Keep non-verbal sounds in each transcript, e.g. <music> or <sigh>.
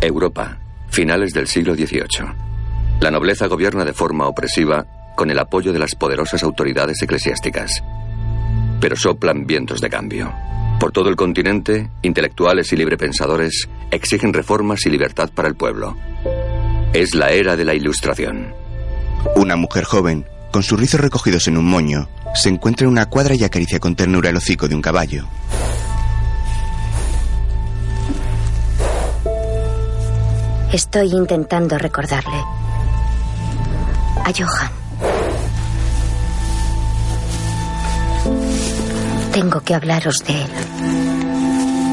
Europa, finales del siglo XVIII. La nobleza gobierna de forma opresiva con el apoyo de las poderosas autoridades eclesiásticas. Pero soplan vientos de cambio. Por todo el continente, intelectuales y librepensadores exigen reformas y libertad para el pueblo. Es la era de la Ilustración. Una mujer joven, con sus rizos recogidos en un moño, se encuentra en una cuadra y acaricia con ternura el hocico de un caballo. Estoy intentando recordarle. A Johan. Tengo que hablaros de él.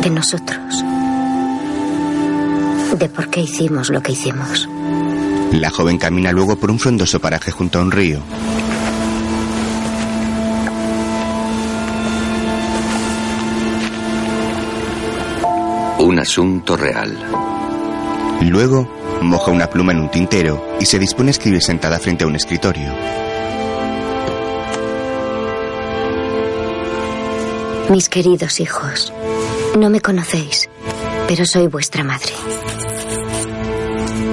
De nosotros. De por qué hicimos lo que hicimos. La joven camina luego por un frondoso paraje junto a un río. Un asunto real. Luego, moja una pluma en un tintero y se dispone a escribir sentada frente a un escritorio. Mis queridos hijos, no me conocéis, pero soy vuestra madre.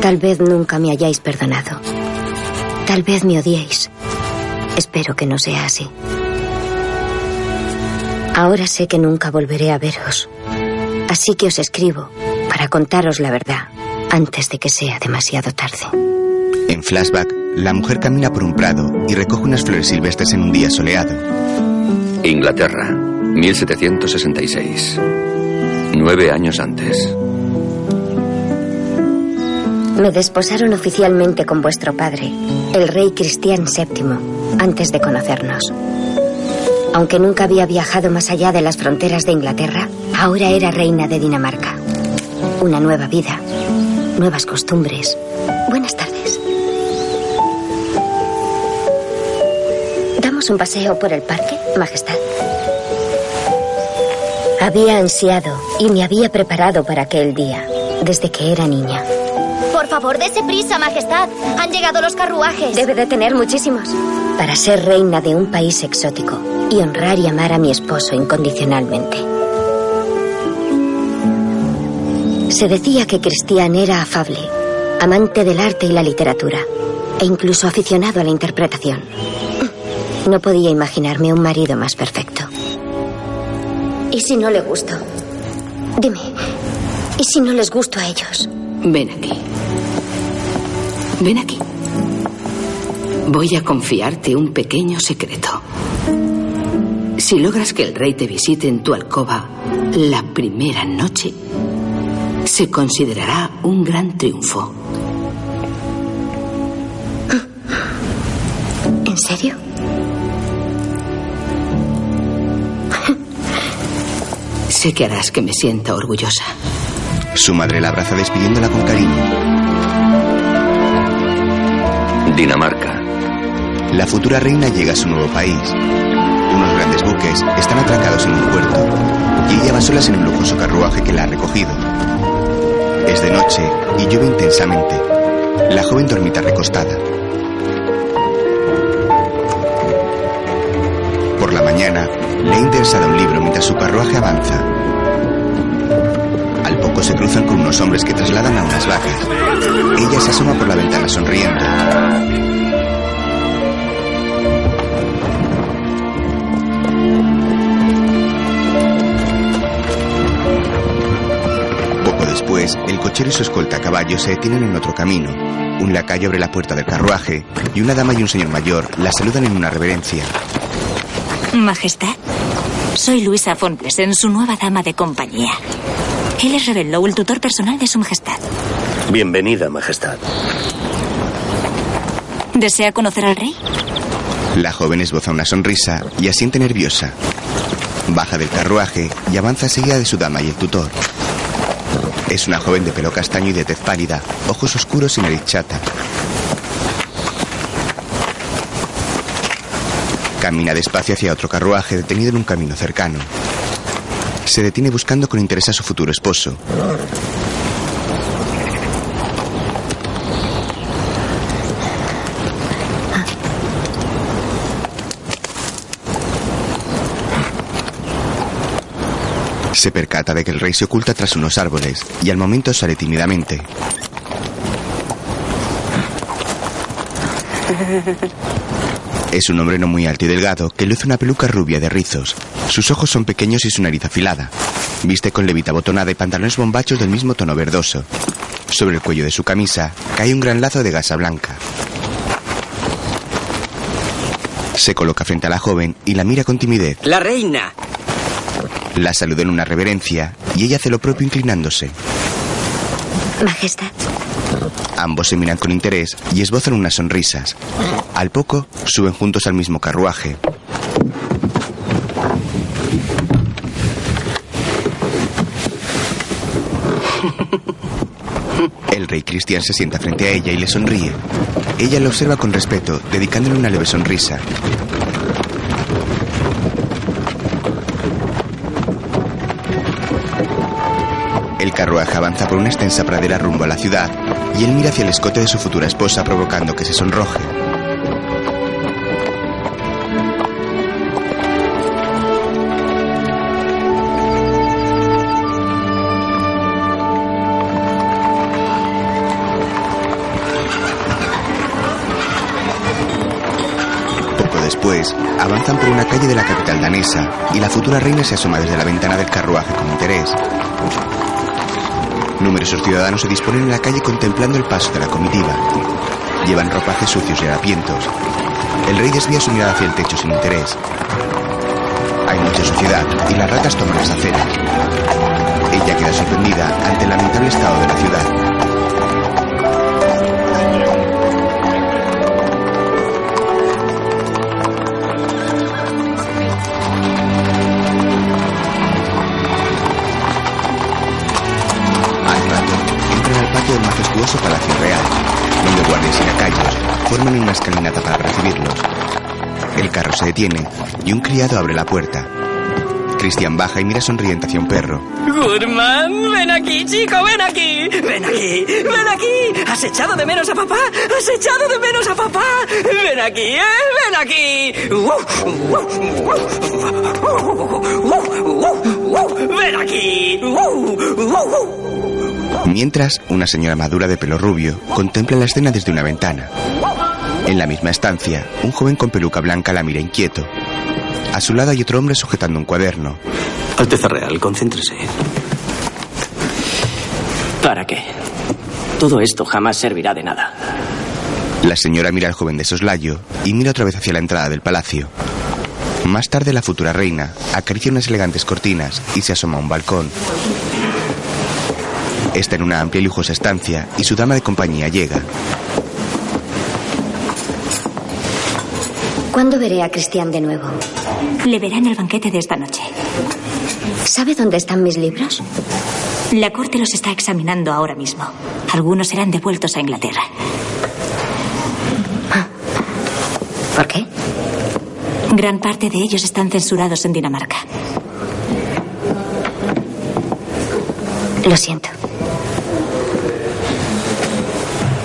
Tal vez nunca me hayáis perdonado. Tal vez me odiéis. Espero que no sea así. Ahora sé que nunca volveré a veros. Así que os escribo para contaros la verdad antes de que sea demasiado tarde. En flashback, la mujer camina por un prado y recoge unas flores silvestres en un día soleado. Inglaterra, 1766. Nueve años antes. Me desposaron oficialmente con vuestro padre, el rey Cristian VII, antes de conocernos. Aunque nunca había viajado más allá de las fronteras de Inglaterra, ahora era reina de Dinamarca. Una nueva vida, nuevas costumbres. Buenas tardes. ¿Damos un paseo por el parque, Majestad? Había ansiado y me había preparado para aquel día, desde que era niña. Por favor, dése prisa, Majestad. Han llegado los carruajes. Debe de tener muchísimos. Para ser reina de un país exótico y honrar y amar a mi esposo incondicionalmente. Se decía que Cristian era afable, amante del arte y la literatura, e incluso aficionado a la interpretación. No podía imaginarme un marido más perfecto. ¿Y si no le gusto? Dime, ¿y si no les gusto a ellos? Ven aquí. Ven aquí. Voy a confiarte un pequeño secreto. Si logras que el rey te visite en tu alcoba la primera noche, se considerará un gran triunfo. ¿En serio? <laughs> Sé que harás que me sienta orgullosa. Su madre la abraza despidiéndola con cariño. Dinamarca. La futura reina llega a su nuevo país. Unos grandes buques están atracados en un puerto y ella va sola en un lujoso carruaje que la ha recogido. Es de noche y llueve intensamente. La joven dormita recostada. Por la mañana, lee interesada un libro mientras su carruaje avanza. Al poco se cruzan con unos hombres que trasladan a unas vacas. Ella se asoma por la ventana sonriendo. El cochero y su escolta a caballo se detienen en otro camino. Un lacayo abre la puerta del carruaje y una dama y un señor mayor la saludan en una reverencia. Majestad, soy Luisa von Plesen, su nueva dama de compañía. Él es Rebellow, el tutor personal de su majestad. Bienvenida, Majestad. ¿Desea conocer al rey? La joven esboza una sonrisa y asiente nerviosa. Baja del carruaje y avanza seguida de su dama y el tutor. Es una joven de pelo castaño y de tez pálida, ojos oscuros y nariz chata. Camina despacio hacia otro carruaje detenido en un camino cercano. Se detiene buscando con interés a su futuro esposo. Se percata de que el rey se oculta tras unos árboles y al momento sale tímidamente. Es un hombre no muy alto y delgado que luce una peluca rubia de rizos. Sus ojos son pequeños y su nariz afilada. Viste con levita botonada y pantalones bombachos del mismo tono verdoso. Sobre el cuello de su camisa cae un gran lazo de gasa blanca. Se coloca frente a la joven y la mira con timidez. La reina. La saluda en una reverencia y ella hace lo propio inclinándose. Majestad. Ambos se miran con interés y esbozan unas sonrisas. Al poco, suben juntos al mismo carruaje. El rey Cristian se sienta frente a ella y le sonríe. Ella lo observa con respeto, dedicándole una leve sonrisa. El carruaje avanza por una extensa pradera rumbo a la ciudad y él mira hacia el escote de su futura esposa provocando que se sonroje. Poco después, avanzan por una calle de la capital danesa y la futura reina se asoma desde la ventana del carruaje con interés. Numerosos ciudadanos se disponen en la calle contemplando el paso de la comitiva. Llevan ropajes sucios y harapientos. El rey desvía su mirada hacia el techo sin interés. Hay mucha suciedad y las ratas toman las aceras. Ella queda sorprendida ante el lamentable estado de la ciudad. Majestuoso Palacio Real, donde guardias y lacayos forman una escalinata para recibirlos. El carro se detiene y un criado abre la puerta. Cristian baja y mira sonriente hacia un perro. Gurman, ven aquí, chico, ven aquí. Ven aquí, ven aquí. ¿Has echado de menos a papá? ¿Has echado de menos a papá? Ven aquí, ¿eh? Ven aquí. Ven aquí. Mientras, una señora madura de pelo rubio contempla la escena desde una ventana. En la misma estancia, un joven con peluca blanca la mira inquieto. A su lado hay otro hombre sujetando un cuaderno. Alteza Real, concéntrese. ¿Para qué? Todo esto jamás servirá de nada. La señora mira al joven de soslayo y mira otra vez hacia la entrada del palacio. Más tarde, la futura reina acaricia unas elegantes cortinas y se asoma a un balcón. Está en una amplia y lujosa estancia y su dama de compañía llega. ¿Cuándo veré a Cristian de nuevo? Le verá en el banquete de esta noche. ¿Sabe dónde están mis libros? La corte los está examinando ahora mismo. Algunos serán devueltos a Inglaterra. ¿Por qué? Gran parte de ellos están censurados en Dinamarca. Lo siento.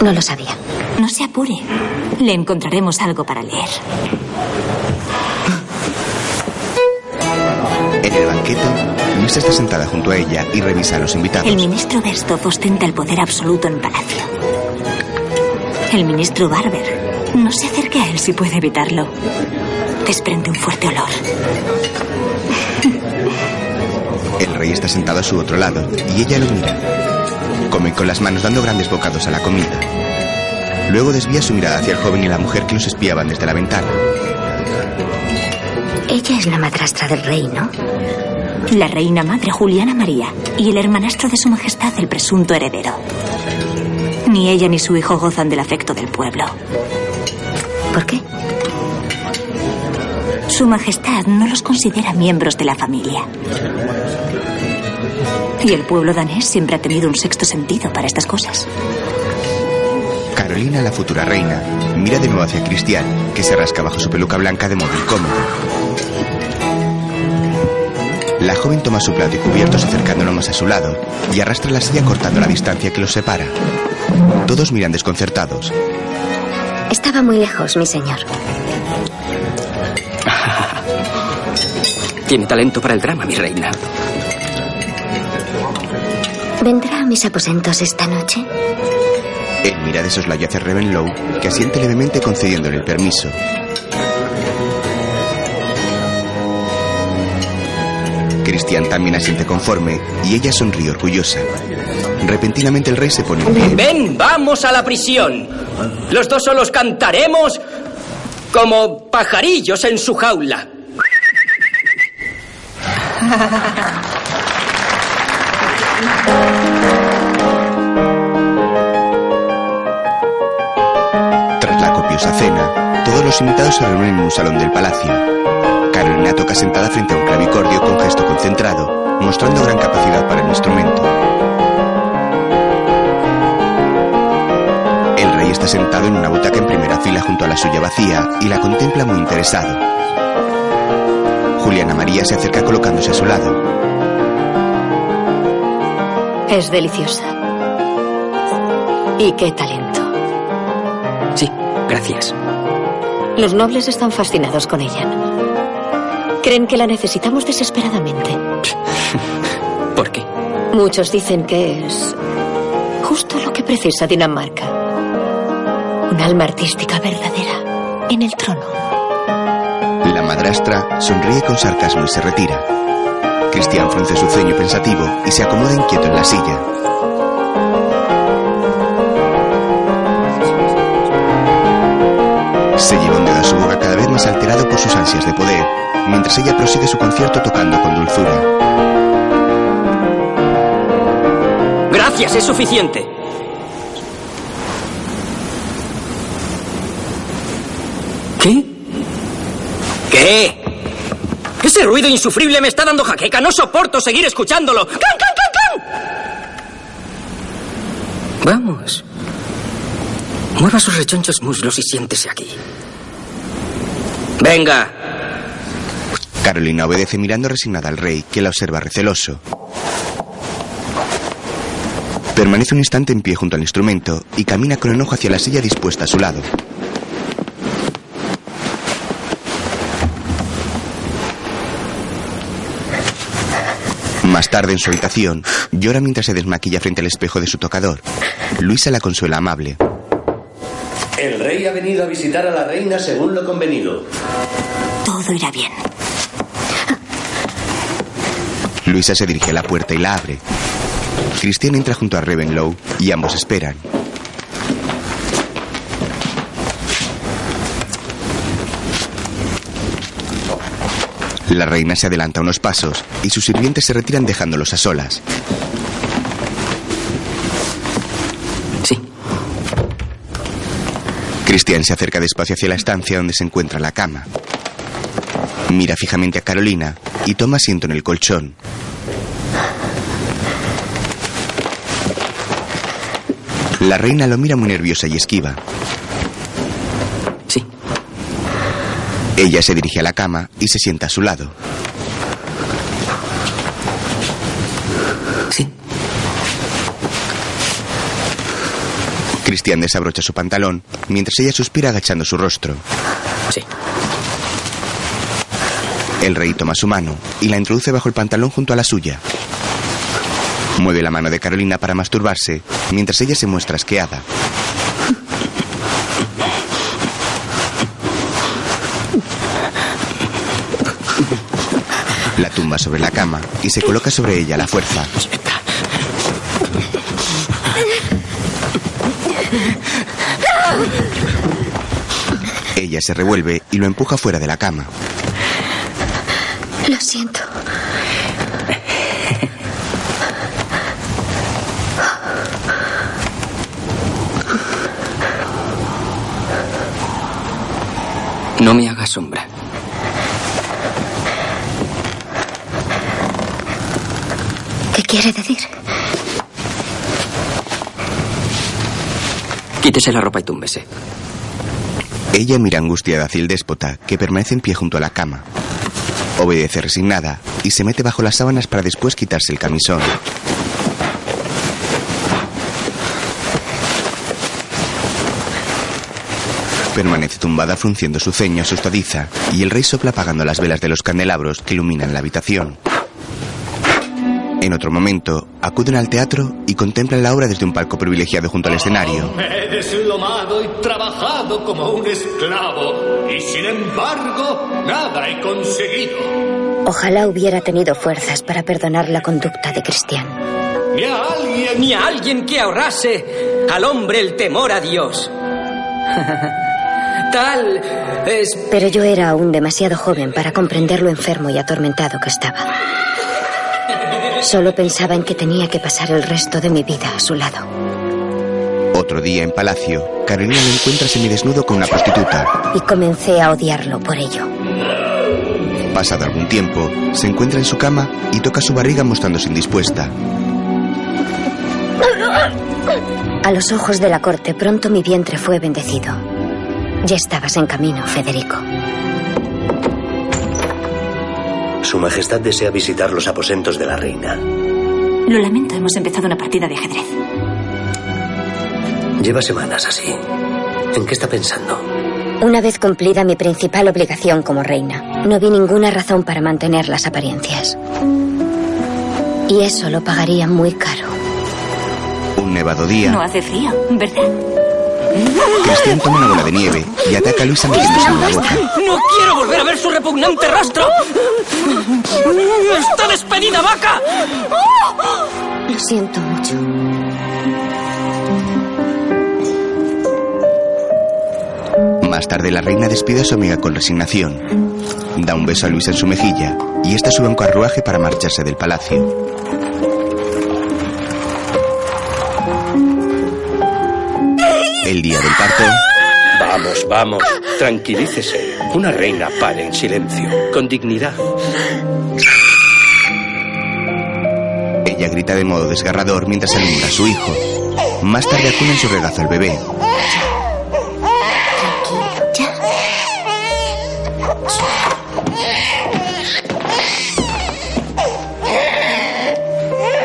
No lo sabía. No se apure. Le encontraremos algo para leer. En el banquete, Luisa está sentada junto a ella y revisa a los invitados. El ministro Berstov ostenta el poder absoluto en palacio. El ministro Barber no se acerque a él si puede evitarlo. Desprende un fuerte olor. El rey está sentado a su otro lado y ella lo mira. Come con las manos dando grandes bocados a la comida. Luego desvía su mirada hacia el joven y la mujer que los espiaban desde la ventana. Ella es la madrastra del rey, ¿no? La reina madre Juliana María y el hermanastro de su majestad, el presunto heredero. Ni ella ni su hijo gozan del afecto del pueblo. ¿Por qué? Su majestad no los considera miembros de la familia. Y el pueblo danés siempre ha tenido un sexto sentido para estas cosas. Carolina, la futura reina, mira de nuevo hacia Cristian, que se rasca bajo su peluca blanca de modo incómodo. La joven toma su plato y cubiertos acercándolo más a su lado y arrastra la silla cortando la distancia que los separa. Todos miran desconcertados. Estaba muy lejos, mi señor. <laughs> Tiene talento para el drama, mi reina. ¿Vendrá a mis aposentos esta noche? Él mira de soslayo hacia Ravenlow, que asiente levemente concediéndole el permiso. Christian también asiente conforme y ella sonríe orgullosa. Repentinamente el rey se pone en pie. Ven, vamos a la prisión. Los dos solos cantaremos como pajarillos en su jaula. <laughs> los invitados se reúnen en un salón del palacio. Carolina toca sentada frente a un clavicordio con gesto concentrado, mostrando gran capacidad para el instrumento. El rey está sentado en una butaca en primera fila junto a la suya vacía y la contempla muy interesado. Juliana María se acerca colocándose a su lado. Es deliciosa. ¿Y qué talento? Sí, gracias. Los nobles están fascinados con ella. Creen que la necesitamos desesperadamente. <laughs> ¿Por qué? Muchos dicen que es justo lo que precisa Dinamarca. Un alma artística verdadera en el trono. La madrastra sonríe con sarcasmo y se retira. Cristian frunce su ceño pensativo y se acomoda inquieto en la silla. Sus ansias de poder, mientras ella prosigue su concierto tocando con dulzura. Gracias, es suficiente. ¿Qué? ¿Qué? Ese ruido insufrible me está dando jaqueca. No soporto seguir escuchándolo. ¡Can, can, can, can! Vamos. Mueva sus rechonchos muslos y siéntese aquí. Venga. Carolina obedece mirando resignada al rey, que la observa receloso. Permanece un instante en pie junto al instrumento y camina con enojo hacia la silla dispuesta a su lado. Más tarde en su habitación, llora mientras se desmaquilla frente al espejo de su tocador. Luisa la consuela amable. El rey ha venido a visitar a la reina según lo convenido. Todo irá bien. Luisa se dirige a la puerta y la abre. Christian entra junto a Ravenlow y ambos esperan. La reina se adelanta unos pasos y sus sirvientes se retiran dejándolos a solas. Christian se acerca despacio hacia la estancia donde se encuentra la cama. Mira fijamente a Carolina y toma asiento en el colchón. La reina lo mira muy nerviosa y esquiva. Sí. Ella se dirige a la cama y se sienta a su lado. Cristian desabrocha su pantalón mientras ella suspira agachando su rostro. Sí. El rey toma su mano y la introduce bajo el pantalón junto a la suya. Mueve la mano de Carolina para masturbarse mientras ella se muestra asqueada. La tumba sobre la cama y se coloca sobre ella a la fuerza. Ella se revuelve y lo empuja fuera de la cama. Lo siento. No me haga sombra. ¿Qué quiere decir? Quítese la ropa y túmbese. Ella mira angustiada hacia el déspota, que permanece en pie junto a la cama. Obedece resignada y se mete bajo las sábanas para después quitarse el camisón. Permanece tumbada frunciendo su ceño asustadiza y el rey sopla apagando las velas de los candelabros que iluminan la habitación. En otro momento, acuden al teatro y contemplan la obra desde un palco privilegiado junto al escenario. He deslomado y trabajado como un esclavo y sin embargo nada he conseguido. Ojalá hubiera tenido fuerzas para perdonar la conducta de Cristian. Ni a alguien, ni a alguien que ahorrase al hombre el temor a Dios. <laughs> Tal es... Pero yo era aún demasiado joven para comprender lo enfermo y atormentado que estaba. <laughs> Solo pensaba en que tenía que pasar el resto de mi vida a su lado. Otro día en Palacio, Carolina lo encuentra semidesnudo con una prostituta. Y comencé a odiarlo por ello. Pasado algún tiempo, se encuentra en su cama y toca su barriga mostrándose indispuesta. A los ojos de la corte, pronto mi vientre fue bendecido. Ya estabas en camino, Federico. Su Majestad desea visitar los aposentos de la reina. Lo lamento, hemos empezado una partida de ajedrez. Lleva semanas así. ¿En qué está pensando? Una vez cumplida mi principal obligación como reina, no vi ninguna razón para mantener las apariencias. Y eso lo pagaría muy caro. Un nevado día. No hace frío, ¿verdad? Cristian toma una bola de nieve y ataca a Luisa metiéndose en la boca. ¡No quiero volver a ver su repugnante rostro! ¡Está despedida, vaca! Lo siento mucho. Más tarde la reina despide a su amiga con resignación. Da un beso a Luisa en su mejilla y esta sube a un carruaje para marcharse del palacio. El día del parto. Vamos, vamos, tranquilícese. Una reina pare en silencio, con dignidad. Ella grita de modo desgarrador mientras alumbra a su hijo. Más tarde acuna en su regazo al bebé.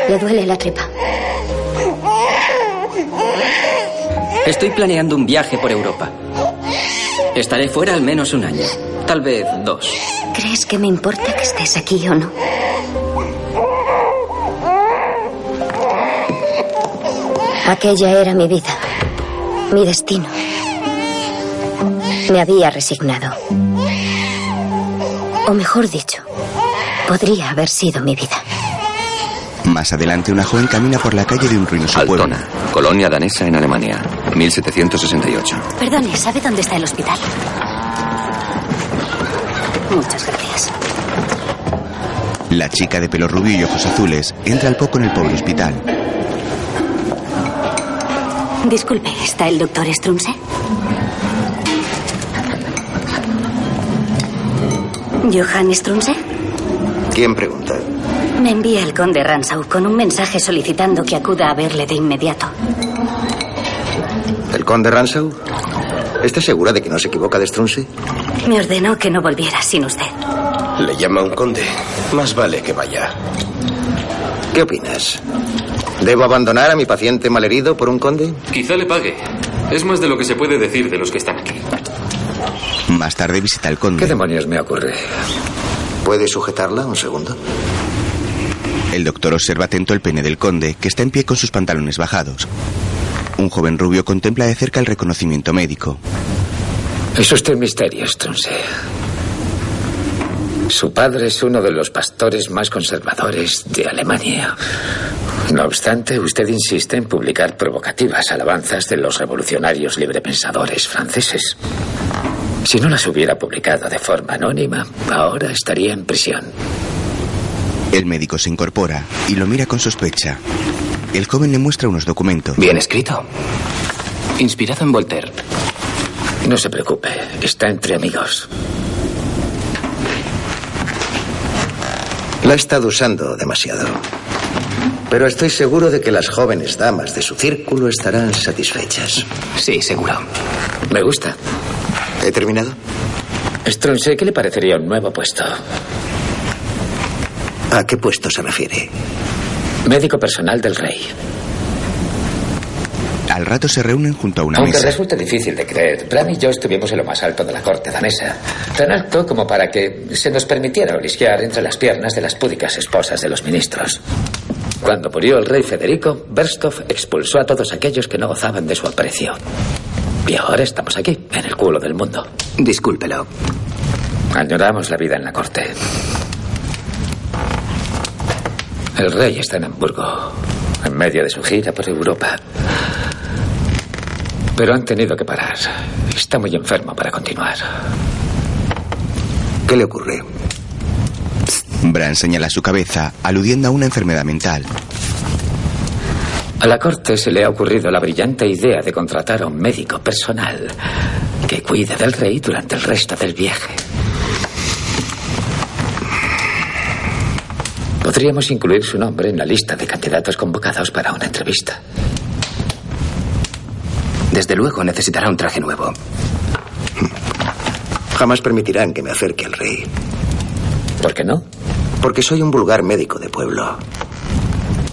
Le duele la tripa. Estoy planeando un viaje por Europa. Estaré fuera al menos un año, tal vez dos. ¿Crees que me importa que estés aquí o no? Aquella era mi vida, mi destino. Me había resignado. O mejor dicho, podría haber sido mi vida. Más adelante, una joven camina por la calle de un ruinoso pueblo. Altona, colonia danesa en Alemania, 1768. Perdone, ¿sabe dónde está el hospital? Muchas gracias. La chica de pelo rubio y ojos azules entra al poco en el pobre hospital. Disculpe, ¿está el doctor Strunse? ¿Johann Strunse? ¿Quién pregunta? Me envía el conde Ransau con un mensaje solicitando que acuda a verle de inmediato. ¿El conde Ransau? ¿Está segura de que no se equivoca de Strunse? Me ordenó que no volviera sin usted. Le llama un conde. Más vale que vaya. ¿Qué opinas? ¿Debo abandonar a mi paciente malherido por un conde? Quizá le pague. Es más de lo que se puede decir de los que están aquí. Más tarde visita al conde. ¿Qué demonios me ocurre? ¿Puede sujetarla un segundo? El doctor observa atento el pene del conde, que está en pie con sus pantalones bajados. Un joven rubio contempla de cerca el reconocimiento médico. Es usted misterio, Strunse. Su padre es uno de los pastores más conservadores de Alemania. No obstante, usted insiste en publicar provocativas alabanzas de los revolucionarios librepensadores franceses. Si no las hubiera publicado de forma anónima, ahora estaría en prisión. El médico se incorpora y lo mira con sospecha. El joven le muestra unos documentos. Bien escrito. Inspirado en Voltaire. No se preocupe, está entre amigos. La ha estado usando demasiado. Pero estoy seguro de que las jóvenes damas de su círculo estarán satisfechas. Sí, seguro. Me gusta. ¿He terminado? Strunse, ¿qué le parecería un nuevo puesto? ¿A qué puesto se refiere? Médico personal del rey. Al rato se reúnen junto a una Aunque mesa. resulte difícil de creer, Bram y yo estuvimos en lo más alto de la corte danesa. Tan alto como para que se nos permitiera olisquear entre las piernas de las púdicas esposas de los ministros. Cuando murió el rey Federico, Berstov expulsó a todos aquellos que no gozaban de su aprecio. Y ahora estamos aquí, en el culo del mundo. Discúlpelo. Añoramos la vida en la corte. El rey está en Hamburgo, en medio de su gira por Europa. Pero han tenido que parar. Está muy enfermo para continuar. ¿Qué le ocurre? Bran señala su cabeza, aludiendo a una enfermedad mental. A la corte se le ha ocurrido la brillante idea de contratar a un médico personal que cuide del rey durante el resto del viaje. Podríamos incluir su nombre en la lista de candidatos convocados para una entrevista. Desde luego necesitará un traje nuevo. Jamás permitirán que me acerque al rey. ¿Por qué no? Porque soy un vulgar médico de pueblo.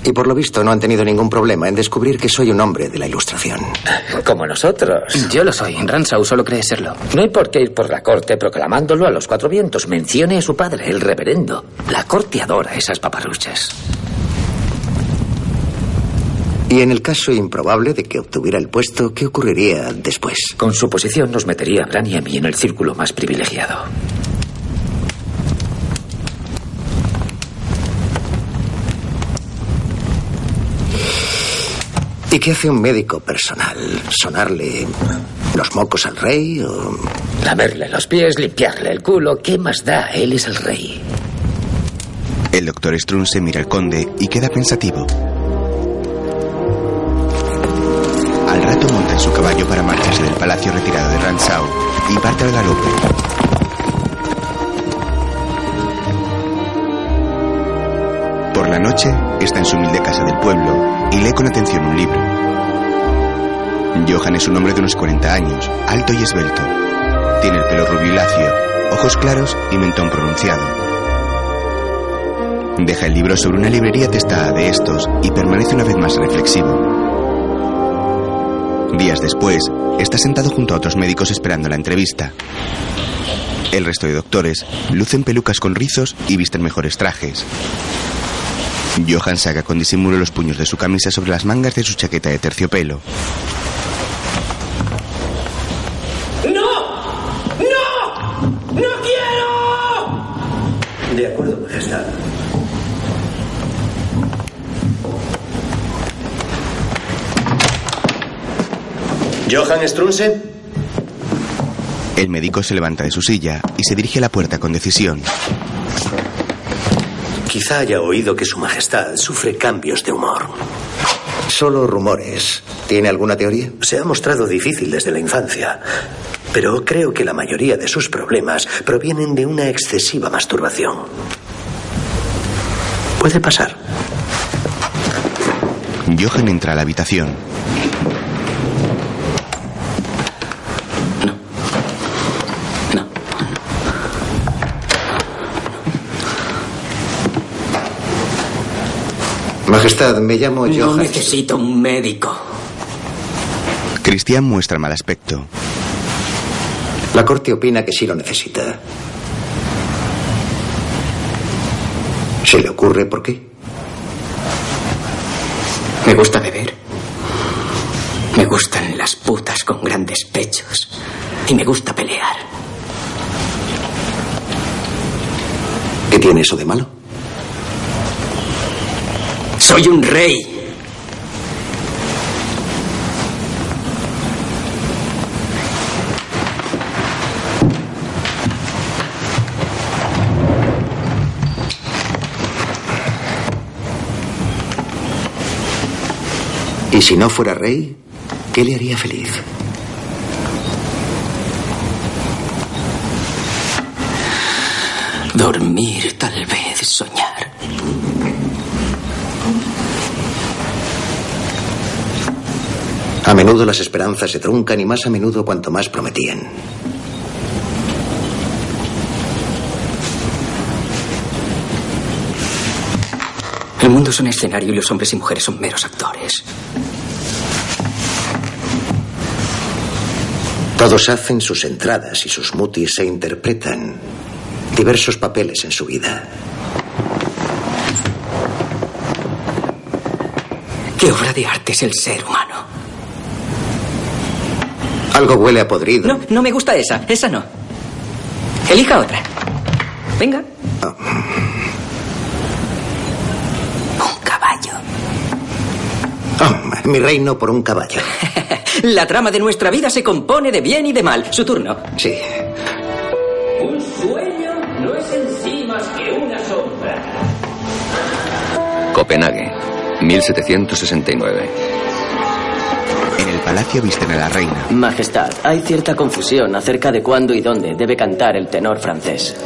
Y por lo visto no han tenido ningún problema en descubrir que soy un hombre de la ilustración. Como nosotros. Yo lo soy. Ransau solo cree serlo. No hay por qué ir por la corte proclamándolo a los cuatro vientos. Mencione a su padre, el reverendo. La corte adora esas paparruchas. Y en el caso improbable de que obtuviera el puesto, ¿qué ocurriría después? Con su posición nos metería a Bran y a mí en el círculo más privilegiado. ¿Y qué hace un médico personal? ¿Sonarle los mocos al rey o...? Lamerle los pies, limpiarle el culo. ¿Qué más da? Él es el rey. El doctor Strunze mira al conde y queda pensativo. Al rato monta en su caballo para marcharse del palacio retirado de Ransau y parte al galope. Por la noche está en su humilde casa del pueblo y lee con atención un libro. Johan es un hombre de unos 40 años, alto y esbelto. Tiene el pelo lacio, ojos claros y mentón pronunciado. Deja el libro sobre una librería testada de estos y permanece una vez más reflexivo. Días después, está sentado junto a otros médicos esperando la entrevista. El resto de doctores lucen pelucas con rizos y visten mejores trajes. Johan saca con disimulo los puños de su camisa sobre las mangas de su chaqueta de terciopelo. ¡No! ¡No! ¡No quiero! De acuerdo, Majestad. ¿Johan Strunse? El médico se levanta de su silla y se dirige a la puerta con decisión. Quizá haya oído que Su Majestad sufre cambios de humor. Solo rumores. ¿Tiene alguna teoría? Se ha mostrado difícil desde la infancia, pero creo que la mayoría de sus problemas provienen de una excesiva masturbación. Puede pasar. Johan entra a la habitación. Majestad, me llamo No Johan. necesito un médico. Cristian muestra mal aspecto. La corte opina que sí lo necesita. ¿Se le ocurre por qué? Me gusta beber. Me gustan las putas con grandes pechos. Y me gusta pelear. ¿Qué tiene eso de malo? Soy un rey. ¿Y si no fuera rey, qué le haría feliz? Dormir, tal vez, soñar. A menudo las esperanzas se truncan y más a menudo cuanto más prometían. El mundo es un escenario y los hombres y mujeres son meros actores. Todos hacen sus entradas y sus mutis se interpretan diversos papeles en su vida. ¿Qué obra de arte es el ser humano? Algo huele a podrido. No, no me gusta esa. Esa no. Elija otra. Venga. Un caballo. Oh, mi reino por un caballo. <laughs> La trama de nuestra vida se compone de bien y de mal. Su turno. Sí. Un sueño no es en sí más que una sombra. Copenhague, 1769. En el palacio visten a la reina. Majestad, hay cierta confusión acerca de cuándo y dónde debe cantar el tenor francés.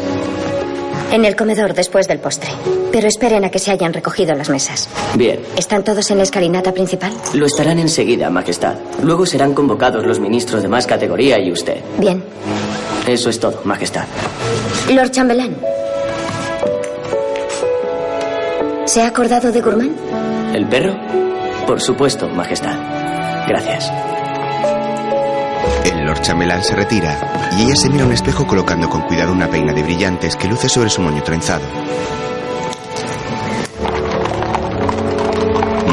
En el comedor después del postre. Pero esperen a que se hayan recogido las mesas. Bien, ¿Están todos en la escalinata principal? lo estarán enseguida, Majestad. Luego serán convocados los ministros de más categoría y usted. Bien. Eso es todo, Majestad. Lord Chambelán. ¿Se ha acordado de Gourmand? ¿El perro? Por supuesto, Majestad. Gracias. El Lord Chambelán se retira y ella se mira a un espejo colocando con cuidado una peina de brillantes que luce sobre su moño trenzado.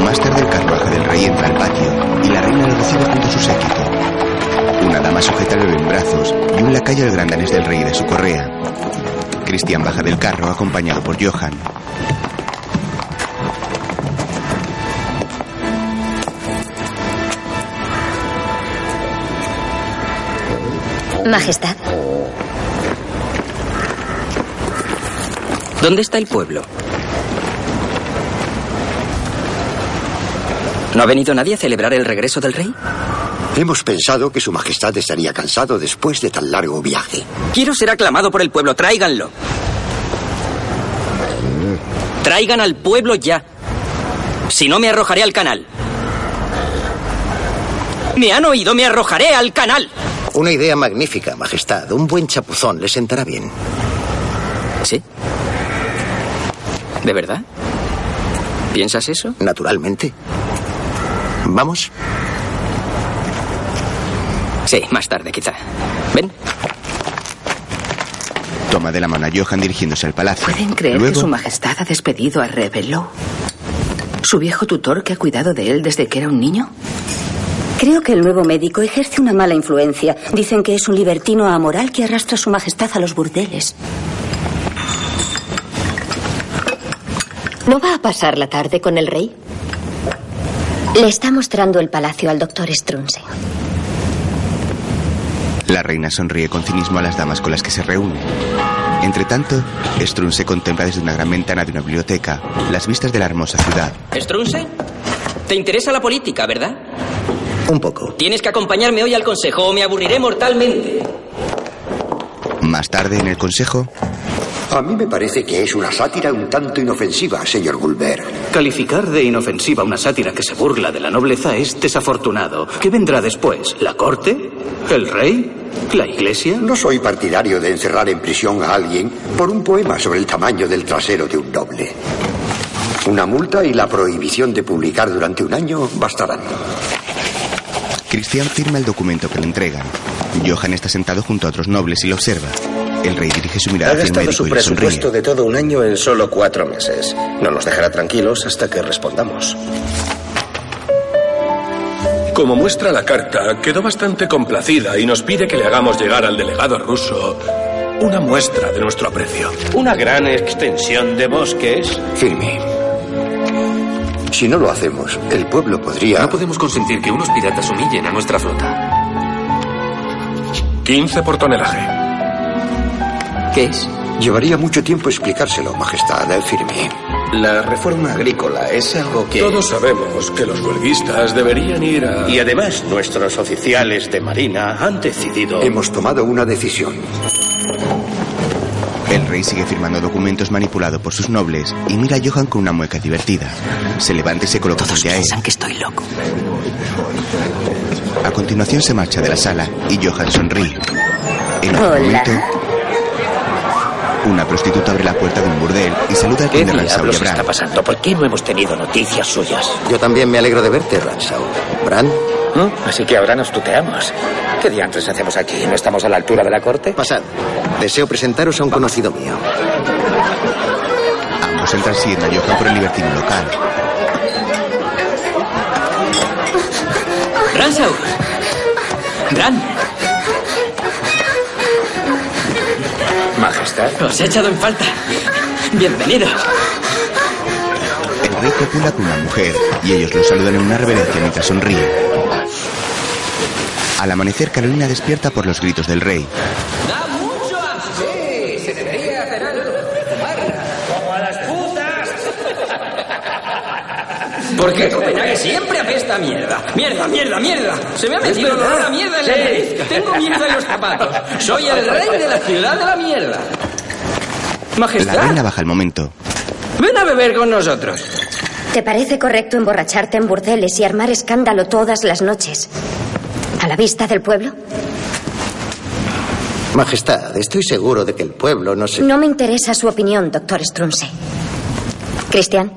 Más tarde el carruaje del rey entra al patio y la reina lo recibe junto a su séquito. Una dama sujeta en brazos y un lacayo del gran danés del rey de su correa. Christian baja del carro acompañado por Johan. Majestad. ¿Dónde está el pueblo? ¿No ha venido nadie a celebrar el regreso del rey? Hemos pensado que Su Majestad estaría cansado después de tan largo viaje. Quiero ser aclamado por el pueblo. Tráiganlo. Traigan al pueblo ya. Si no, me arrojaré al canal. ¿Me han oído? Me arrojaré al canal. Una idea magnífica, Majestad. Un buen chapuzón le sentará bien. ¿Sí? ¿De verdad? ¿Piensas eso? Naturalmente. ¿Vamos? Sí, más tarde quizá. Ven. Toma de la mano a Johan dirigiéndose al palacio. ¿Pueden creer Luego, que su majestad ha despedido a Rebelo? ¿Su viejo tutor que ha cuidado de él desde que era un niño? Creo que el nuevo médico ejerce una mala influencia. Dicen que es un libertino amoral que arrastra a su majestad a los burdeles. ¿No va a pasar la tarde con el rey? Le está mostrando el palacio al doctor Strunse. La reina sonríe con cinismo a las damas con las que se reúne. Entre tanto, Strun se contempla desde una gran ventana de una biblioteca las vistas de la hermosa ciudad. ¿Strunse? ¿Te interesa la política, verdad? Un poco. Tienes que acompañarme hoy al consejo o me aburriré mortalmente. Más tarde, en el consejo, A mí me parece que es una sátira un tanto inofensiva, señor Gulbert. Calificar de inofensiva una sátira que se burla de la nobleza es desafortunado. ¿Qué vendrá después? ¿La corte? ¿El rey? ¿La iglesia? No soy partidario de encerrar en prisión a alguien por un poema sobre el tamaño del trasero de un noble. Una multa y la prohibición de publicar durante un año bastarán. Cristian firma el documento que le entregan. Johan está sentado junto a otros nobles y lo observa. El rey dirige su mirada Ha hacia el médico su y le sonríe. presupuesto de todo un año en solo cuatro meses. No nos dejará tranquilos hasta que respondamos. Como muestra la carta, quedó bastante complacida y nos pide que le hagamos llegar al delegado ruso una muestra de nuestro aprecio. Una gran extensión de bosques. Firme. Si no lo hacemos, el pueblo podría... No podemos consentir que unos piratas humillen a nuestra flota. 15 por tonelaje. ¿Qué es? Llevaría mucho tiempo explicárselo, Majestad. Firme. La reforma agrícola es algo que... Todos sabemos que los huelguistas deberían ir a... Y además, nuestros oficiales de Marina han decidido. Hemos tomado una decisión. El rey sigue firmando documentos manipulado por sus nobles y mira a Johan con una mueca divertida. Se levanta y se coloca frente a él. Piensan que estoy loco. A continuación se marcha de la sala y Johan sonríe. En otro Hola. momento, una prostituta abre la puerta de un burdel y saluda al ¿Qué conde Ransau y a Bran. está pasando? ¿Por qué no hemos tenido noticias suyas? Yo también me alegro de verte, Ransau. Bran, Así que ahora nos tuteamos. ¿Qué diantres hacemos aquí? ¿No estamos a la altura de la corte? pasad. Deseo presentaros a un conocido mío. Ambos entran siguiendo a Johan por el libertino local. Ransau. Bran. Majestad. Os he echado en falta. Bienvenido. El rey copula con una mujer y ellos lo saludan en una reverencia mientras sonríe. Al amanecer, Carolina despierta por los gritos del rey. Sí, se debería hacer algo. Como a las putas. Porque Copenhague siempre apesta a mierda. Mierda, mierda, mierda. Se me ha metido el olor a mierda en la nariz. Tengo mierda en los zapatos. Soy el rey de la ciudad de la mierda. La Majestad, reina baja al momento. ven a beber con nosotros. ¿Te parece correcto emborracharte en burdeles y armar escándalo todas las noches? ¿A la vista del pueblo? Majestad, estoy seguro de que el pueblo no se... No me interesa su opinión, doctor Strunse. Cristian,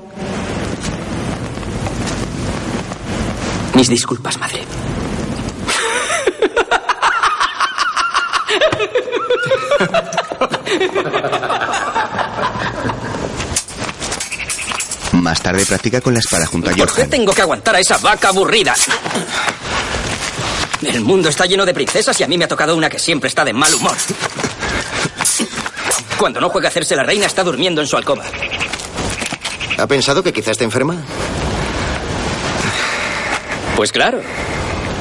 Mis disculpas, madre. Más tarde practica con la espada junto a ¿Por qué tengo que aguantar a esa vaca aburrida? El mundo está lleno de princesas y a mí me ha tocado una que siempre está de mal humor. Cuando no juega a hacerse la reina está durmiendo en su alcoba. ¿Ha pensado que quizás esté enferma? Pues claro.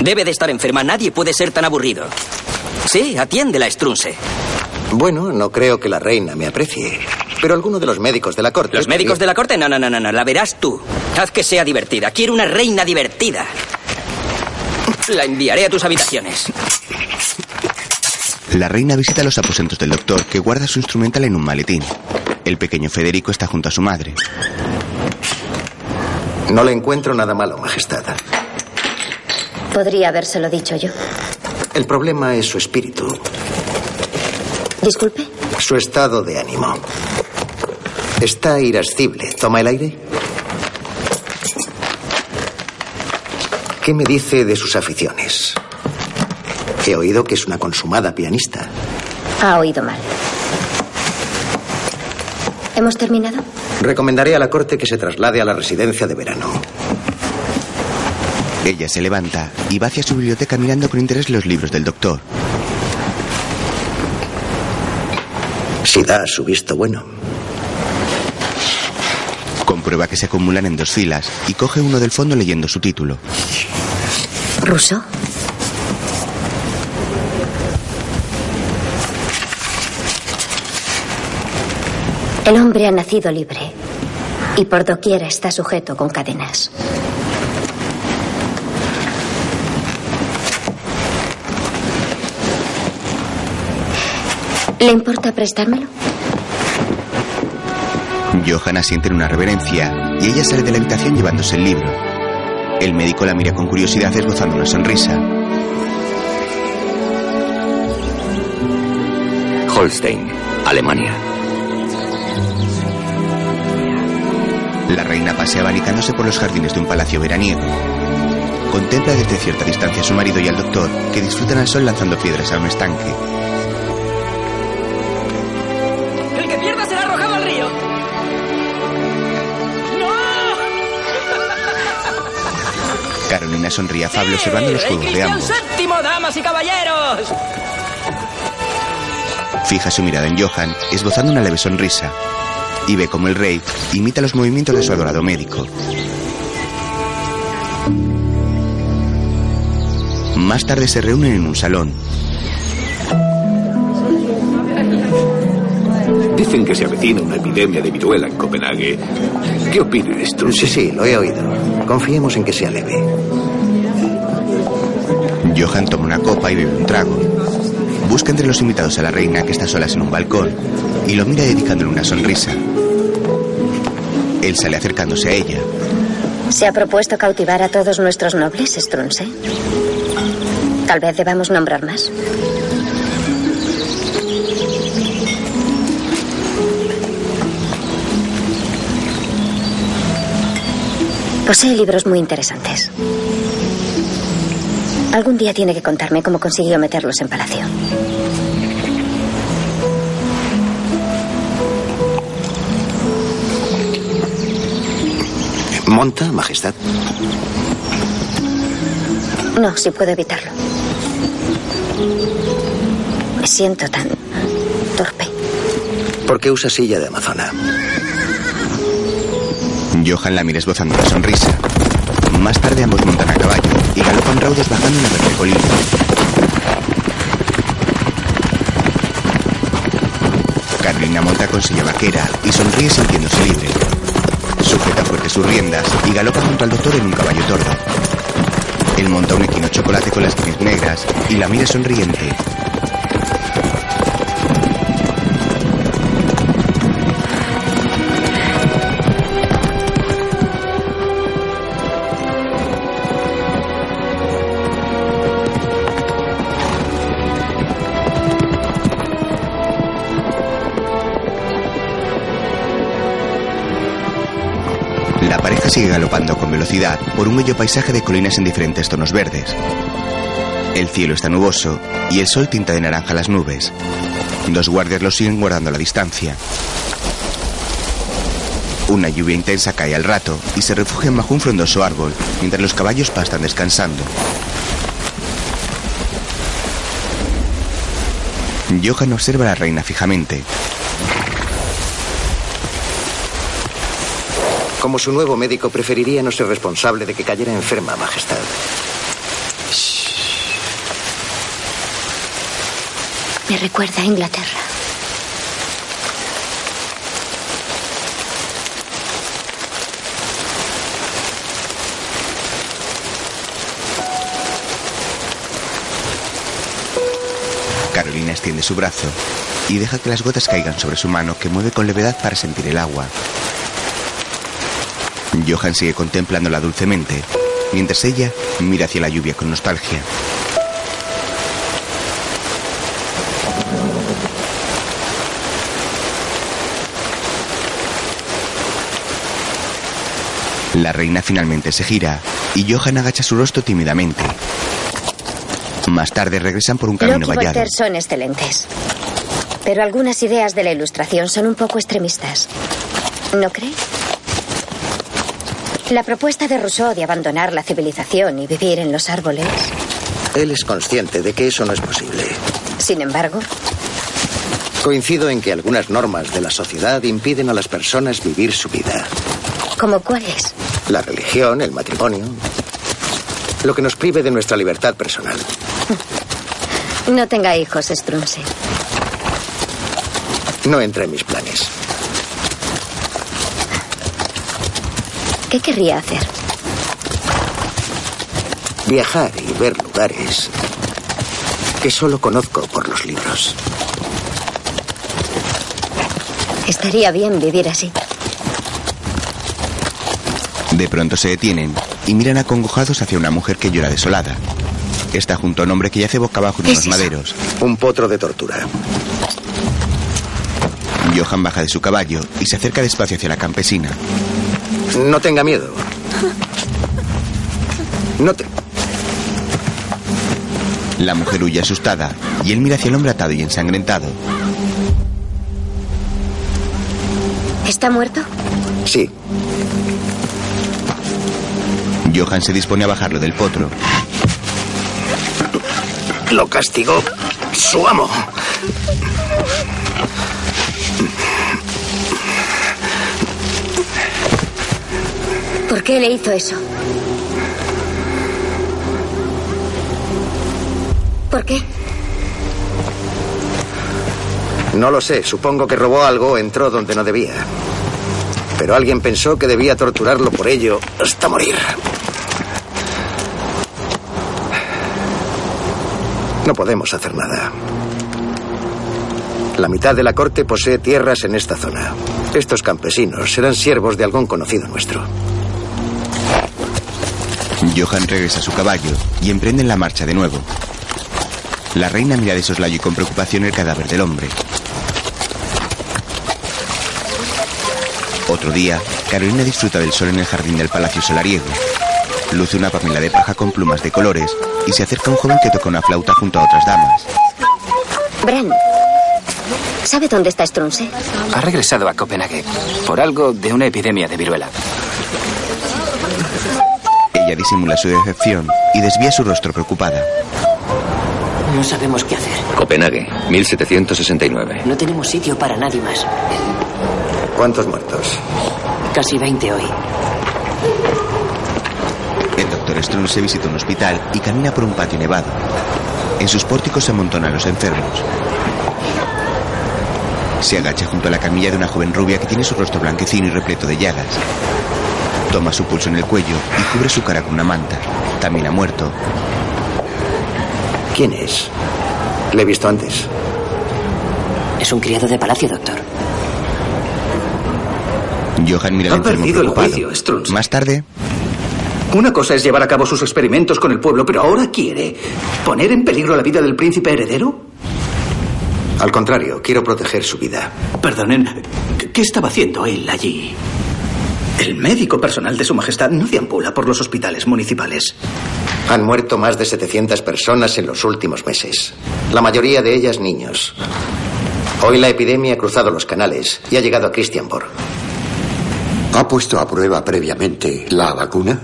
Debe de estar enferma. Nadie puede ser tan aburrido. Sí, atiéndela, Strunse. Bueno, no creo que la reina me aprecie. Pero alguno de los médicos de la corte... ¿Los médicos de la corte? No, no, no, no, no. La verás tú. Haz que sea divertida. Quiero una reina divertida. La enviaré a tus habitaciones. La reina visita los aposentos del doctor, que guarda su instrumental en un maletín. El pequeño Federico está junto a su madre. No le encuentro nada malo, Majestad. podría habérselo dicho yo. El problema es su espíritu, Disculpe. su estado de ánimo. Está irascible. ¿Toma el aire? ¿Qué me dice de sus aficiones? He oído que es una consumada pianista. Ha oído mal. ¿Hemos terminado? Recomendaré a la corte que se traslade a la residencia de verano. Ella se levanta y va hacia su biblioteca mirando con interés los libros del doctor. Si da su visto bueno. Comprueba que se acumulan en dos filas y coge uno del fondo leyendo su título. ¿Ruso? El hombre ha nacido libre y por doquiera está sujeto con cadenas. ¿Le importa prestármelo? Johanna siente una reverencia y ella sale de la habitación llevándose el libro. El médico la mira con curiosidad esbozando una sonrisa. Holstein, Alemania. La reina pasea abanicándose por los jardines de un palacio veraniego. Contempla desde cierta distancia a su marido y al doctor, que disfrutan al sol lanzando piedras a un estanque. Carolina sonríe afable observando los juegos de ambos. séptimo, damas y caballeros. Fija su mirada en Johan, esbozando una leve sonrisa. Y ve como el rey imita los movimientos de su adorado médico. Más tarde se reúnen en un salón. Dicen que se avecina una epidemia de viruela en Copenhague. ¿Qué opina esto? Sí, sí, lo he oído. Confiemos en que sea leve. Johan toma una copa y bebe un trago. Busca entre los invitados a la reina que está solas en un balcón y lo mira dedicándole una sonrisa. Él sale acercándose a ella. ¿Se ha propuesto cautivar a todos nuestros nobles, Strunse? Tal vez debamos nombrar más. Posee libros muy interesantes. Algún día tiene que contarme cómo consiguió meterlos en palacio. ¿Monta, Majestad? No, si puedo evitarlo. Me siento tan torpe. ¿Por qué usa silla de amazona? Johan la mira esbozando una sonrisa. Más tarde ambos montan a caballo y galopan raudos bajando una verde colina. Carolina monta con silla vaquera y sonríe sintiéndose libre. Sujeta fuerte sus riendas y galopa junto al doctor en un caballo tordo. Él monta un equino chocolate con las crines negras y la mira sonriente. Sigue galopando con velocidad por un bello paisaje de colinas en diferentes tonos verdes. El cielo está nuboso y el sol tinta de naranja las nubes. Dos guardias los siguen guardando la distancia. Una lluvia intensa cae al rato y se refugian bajo un frondoso árbol mientras los caballos pastan descansando. Johan observa a la reina fijamente. Como su nuevo médico, preferiría no ser responsable de que cayera enferma, Majestad. Me recuerda a Inglaterra. Carolina extiende su brazo y deja que las gotas caigan sobre su mano que mueve con levedad para sentir el agua. Johan sigue contemplándola dulcemente, mientras ella mira hacia la lluvia con nostalgia. La reina finalmente se gira y Johan agacha su rostro tímidamente. Más tarde regresan por un camino Locke vallado. Son excelentes. Pero algunas ideas de la ilustración son un poco extremistas. ¿No cree? La propuesta de Rousseau de abandonar la civilización y vivir en los árboles. Él es consciente de que eso no es posible. Sin embargo, Coincido en que algunas normas de la sociedad impiden a las personas vivir su vida. ¿como cuáles? La religión, el matrimonio. Lo que nos prive de nuestra libertad personal. No tenga hijos, Strunse. No entra en mis planes. ¿Qué querría hacer? Viajar y ver lugares que solo conozco por los libros. Estaría bien vivir así. De pronto se detienen y miran acongojados hacia una mujer que llora desolada. Está junto a un hombre que yace boca abajo en ¿Qué unos es maderos. Un potro de tortura. Johan baja de su caballo y se acerca despacio hacia la campesina. No tenga miedo. No te... La mujer huye asustada y él mira hacia el hombre atado y ensangrentado. ¿Está muerto? Sí. Johan se dispone a bajarlo del potro. Lo castigó su amo. ¿Por qué le hizo eso? ¿Por qué? No lo sé. Supongo que robó algo entró donde no debía. Pero alguien pensó que debía torturarlo por ello hasta morir. No podemos hacer nada. La mitad de la corte posee tierras en esta zona. Estos campesinos serán siervos de algún conocido nuestro. Johan regresa a su caballo y emprenden la marcha de nuevo. La reina mira de soslayo y con preocupación el cadáver del hombre. Otro día, Carolina disfruta del sol en el jardín del palacio solariego. Luce una pamela de paja con plumas de colores y se acerca un joven que toca una flauta junto a otras damas. Bran, ¿sabe dónde está Strunse? Ha regresado a Copenhague por algo de una epidemia de viruela. Ella disimula su decepción y desvía su rostro preocupada. No sabemos qué hacer. Copenhague, 1769. No tenemos sitio para nadie más. ¿Cuántos muertos? Casi 20 hoy. El doctor Strunz visita un hospital y camina por un patio nevado. En sus pórticos se amontonan los enfermos. Se agacha junto a la camilla de una joven rubia que tiene su rostro blanquecino y repleto de llagas. Toma su pulso en el cuello y cubre su cara con una manta. También ha muerto. ¿Quién es? Le he visto antes. Es un criado de palacio, doctor. Johan mira al Ha enfermo perdido el juicio, Strunz. Más tarde, Una cosa es llevar a cabo sus experimentos con el pueblo, pero ahora quiere poner en peligro la vida del príncipe heredero. Al contrario, quiero proteger su vida. Perdonen, ¿qué- ¿qué estaba haciendo él allí? El médico personal de su majestad no deambula por los hospitales municipales. Han muerto más de 700 personas en los últimos meses. La mayoría de ellas niños. Hoy la epidemia ha cruzado los canales y ha llegado a Christianborg. ¿Ha puesto a prueba previamente la vacuna?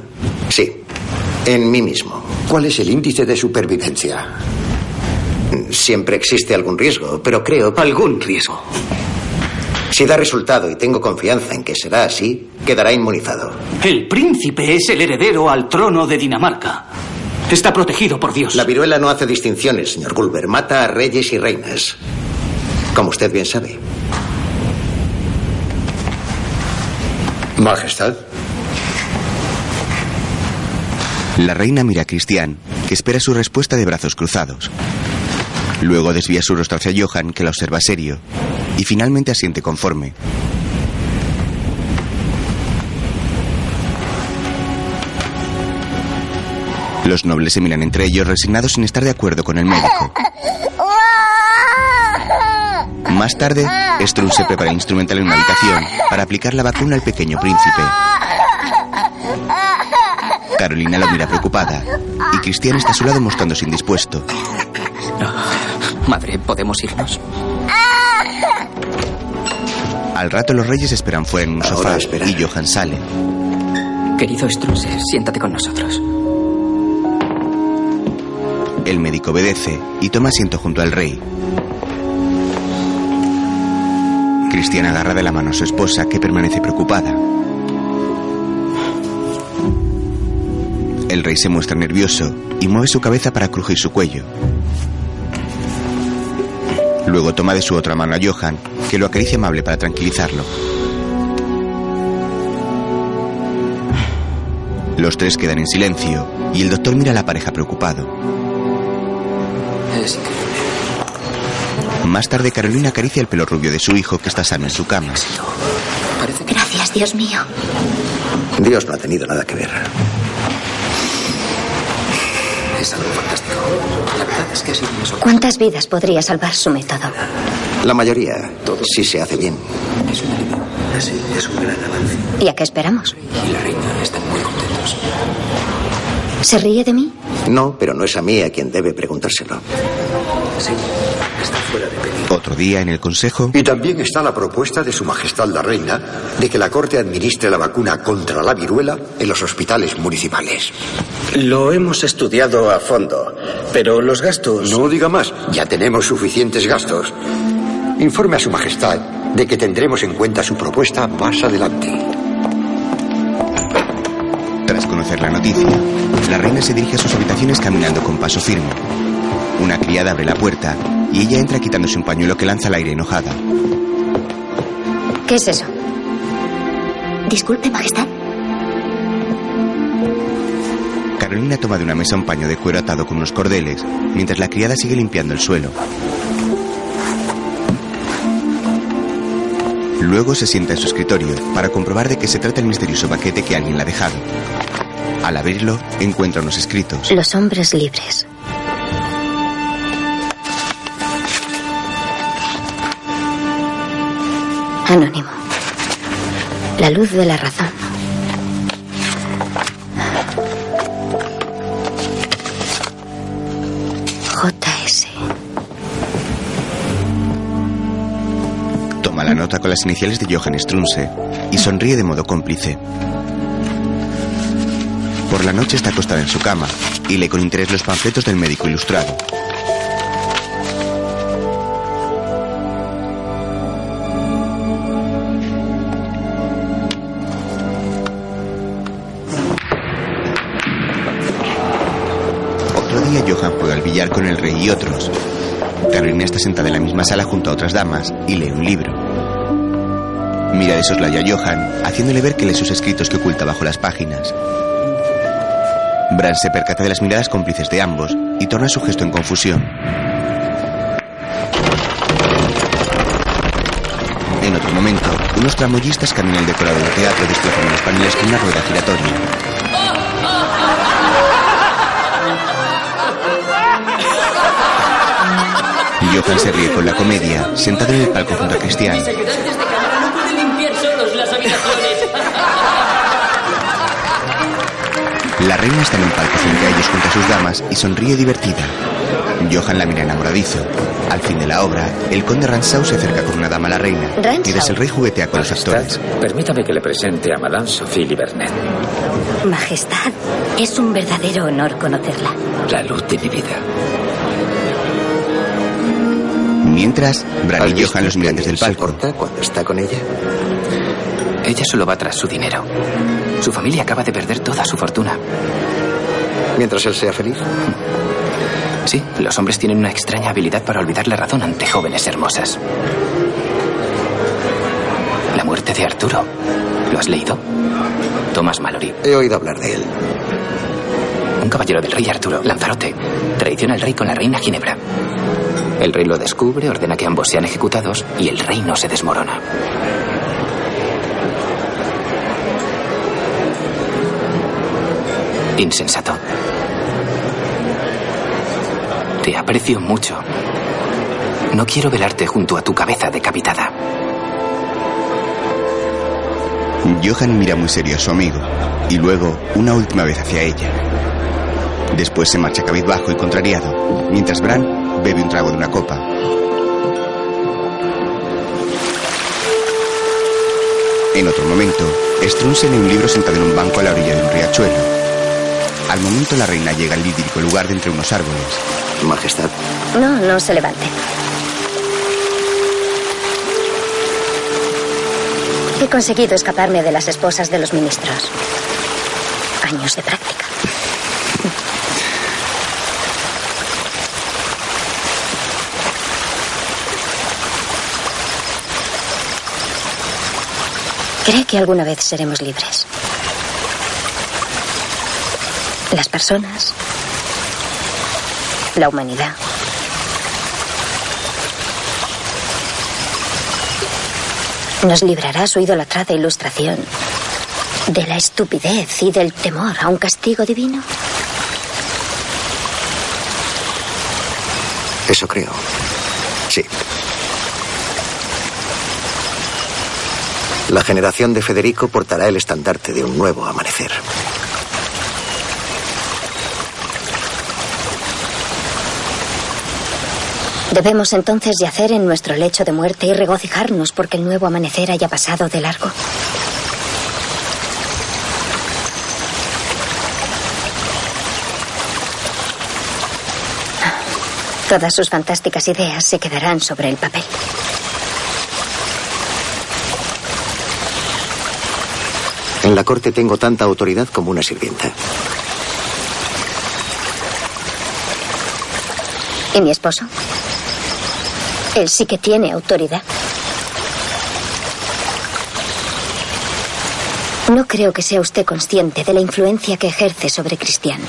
Sí, en mí mismo. ¿Cuál es el índice de supervivencia? Siempre existe algún riesgo, pero creo... Algún riesgo. Si da resultado y tengo confianza en que será así, quedará inmunizado. El príncipe es el heredero al trono de Dinamarca. Está protegido por Dios. La viruela no hace distinciones, señor Gulber. Mata a reyes y reinas. Como usted bien sabe. Majestad. la reina mira a Cristian, que espera su respuesta de brazos cruzados. Luego desvía su rostro hacia Johan, que la observa serio, y finalmente asiente conforme. Los nobles se miran entre ellos resignados sin estar de acuerdo con el médico. Más tarde, Strun se prepara instrumental en una habitación para aplicar la vacuna al pequeño príncipe. Carolina lo mira preocupada y Cristian está a su lado mostrándose indispuesto. Madre, ¿podemos irnos? Al rato los reyes esperan fuera en un sofá y Johan sale. Querido Strunce, siéntate con nosotros. El médico obedece y toma asiento junto al rey. Cristian agarra de la mano a su esposa, que permanece preocupada. El rey se muestra nervioso y mueve su cabeza para crujir su cuello. Luego toma de su otra mano a Johan, que lo acaricia amable para tranquilizarlo. Los tres quedan en silencio y el doctor mira a la pareja preocupado. Es increíble. Más tarde Carolina acaricia el pelo rubio de su hijo que está sano en su cama. Gracias, Dios mío. Dios no ha tenido nada que ver. Es algo fantástico. La verdad es que ha sido una sorpresa. ¿Cuántas vidas podría salvar su método? La mayoría, si se hace bien. Es un alivio. Sí, es un gran avance. ¿Y a qué esperamos? Y la reina están muy contentos. ¿Se ríe de mí? No, pero no es a mí a quien debe preguntárselo. Sí, está fuera de peligro. Otro día en el consejo, Y también está la propuesta de Su Majestad la Reina de que la Corte administre la vacuna contra la viruela en los hospitales municipales. Lo hemos estudiado a fondo, pero los gastos... No diga más, ya tenemos suficientes gastos. Informe a Su Majestad de que tendremos en cuenta su propuesta más adelante. tras conocer la noticia, la reina se dirige a sus habitaciones caminando con paso firme. Una criada abre la puerta y ella entra quitándose un pañuelo que lanza al aire enojada. ¿Qué es eso? Disculpe, Majestad. Carolina toma de una mesa un paño de cuero atado con unos cordeles, mientras la criada sigue limpiando el suelo. Luego se sienta en su escritorio para comprobar de qué se trata el misterioso paquete que alguien le ha dejado. Al abrirlo, encuentra unos escritos. Los hombres libres. Anónimo. La luz de la razón. JS. Toma la nota con las iniciales de Johann Strunze y sonríe de modo cómplice. Por la noche está acostada en su cama y lee con interés los panfletos del médico ilustrado. Está sentada en la misma sala junto a otras damas y lee un libro. Mira de soslayo a Johan, haciéndole ver que lee sus escritos que oculta bajo las páginas. Bran se percata de las miradas cómplices de ambos y torna su gesto en confusión. En otro momento, unos tramoyistas caminan el decorado del teatro destrozando los paneles con una rueda giratoria. Johan se ríe con la comedia, sentado en el palco junto a Cristian. Mis ayudantes de cámara no pueden limpiar solos las habitaciones. La reina está en un palco frente a ellos junto a sus damas y sonríe divertida. Johan la mira enamoradizo. Al fin de la obra, el conde Ransau se acerca con una dama a la reina. Mientras el rey juguetea con los actores. Permítame que le presente a Madame Sophie Libernet, Majestad, es un verdadero honor conocerla. la luz de mi vida. Mientras, Bran y Johan los miran desde el palco. cuando está con ella? Ella solo va tras su dinero. Su familia acaba de perder toda su fortuna. Mientras él sea feliz. Sí, los hombres tienen una extraña habilidad para olvidar la razón ante jóvenes hermosas. La muerte de Arturo. ¿Lo has leído? Tomás Mallory. He oído hablar de él. Un caballero del rey Arturo, Lanzarote, traiciona al rey con la reina Ginebra. El rey lo descubre, ordena que ambos sean ejecutados y el reino se desmorona. Insensato. Te aprecio mucho. No quiero velarte junto a tu cabeza decapitada. Johan mira muy serio a su amigo y luego una última vez hacia ella. Después se marcha cabizbajo y contrariado, mientras Bran bebe un trago de una copa. En otro momento, Strunz lee un libro sentado en un banco a la orilla de un riachuelo. Al momento la reina llega al idílico lugar de entre unos árboles. Majestad. No, no se levante. He conseguido escaparme de las esposas de los ministros. Años de práctica. ¿Cree que alguna vez seremos libres? Las personas, la humanidad. Nos librará su idolatrada ilustración de la estupidez y del temor a un castigo divino. Eso creo. La generación de Federico portará el estandarte de un nuevo amanecer. Debemos entonces yacer en nuestro lecho de muerte y regocijarnos porque el nuevo amanecer haya pasado de largo. Todas sus fantásticas ideas se quedarán sobre el papel. En la corte tengo tanta autoridad como una sirvienta. ¿Y mi esposo? Él sí que tiene autoridad. No creo que sea usted consciente de la influencia que ejerce sobre Cristian.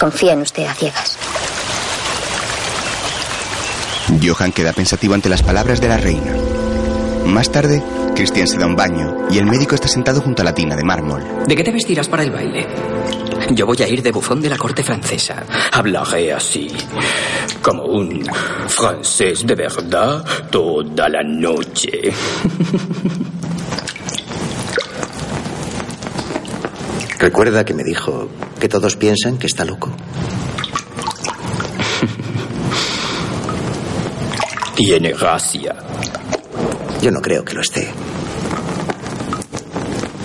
Confía en usted a ciegas. Johan queda pensativo ante las palabras de la reina. Más tarde, Christian se da un baño y el médico está sentado junto a la tina de mármol. ¿De qué te vestirás para el baile? Yo voy a ir de bufón de la corte francesa. Hablaré así, como un francés de verdad toda la noche. <laughs> Recuerda que me dijo que todos piensan que está loco. Tiene gracia. Yo no creo que lo esté.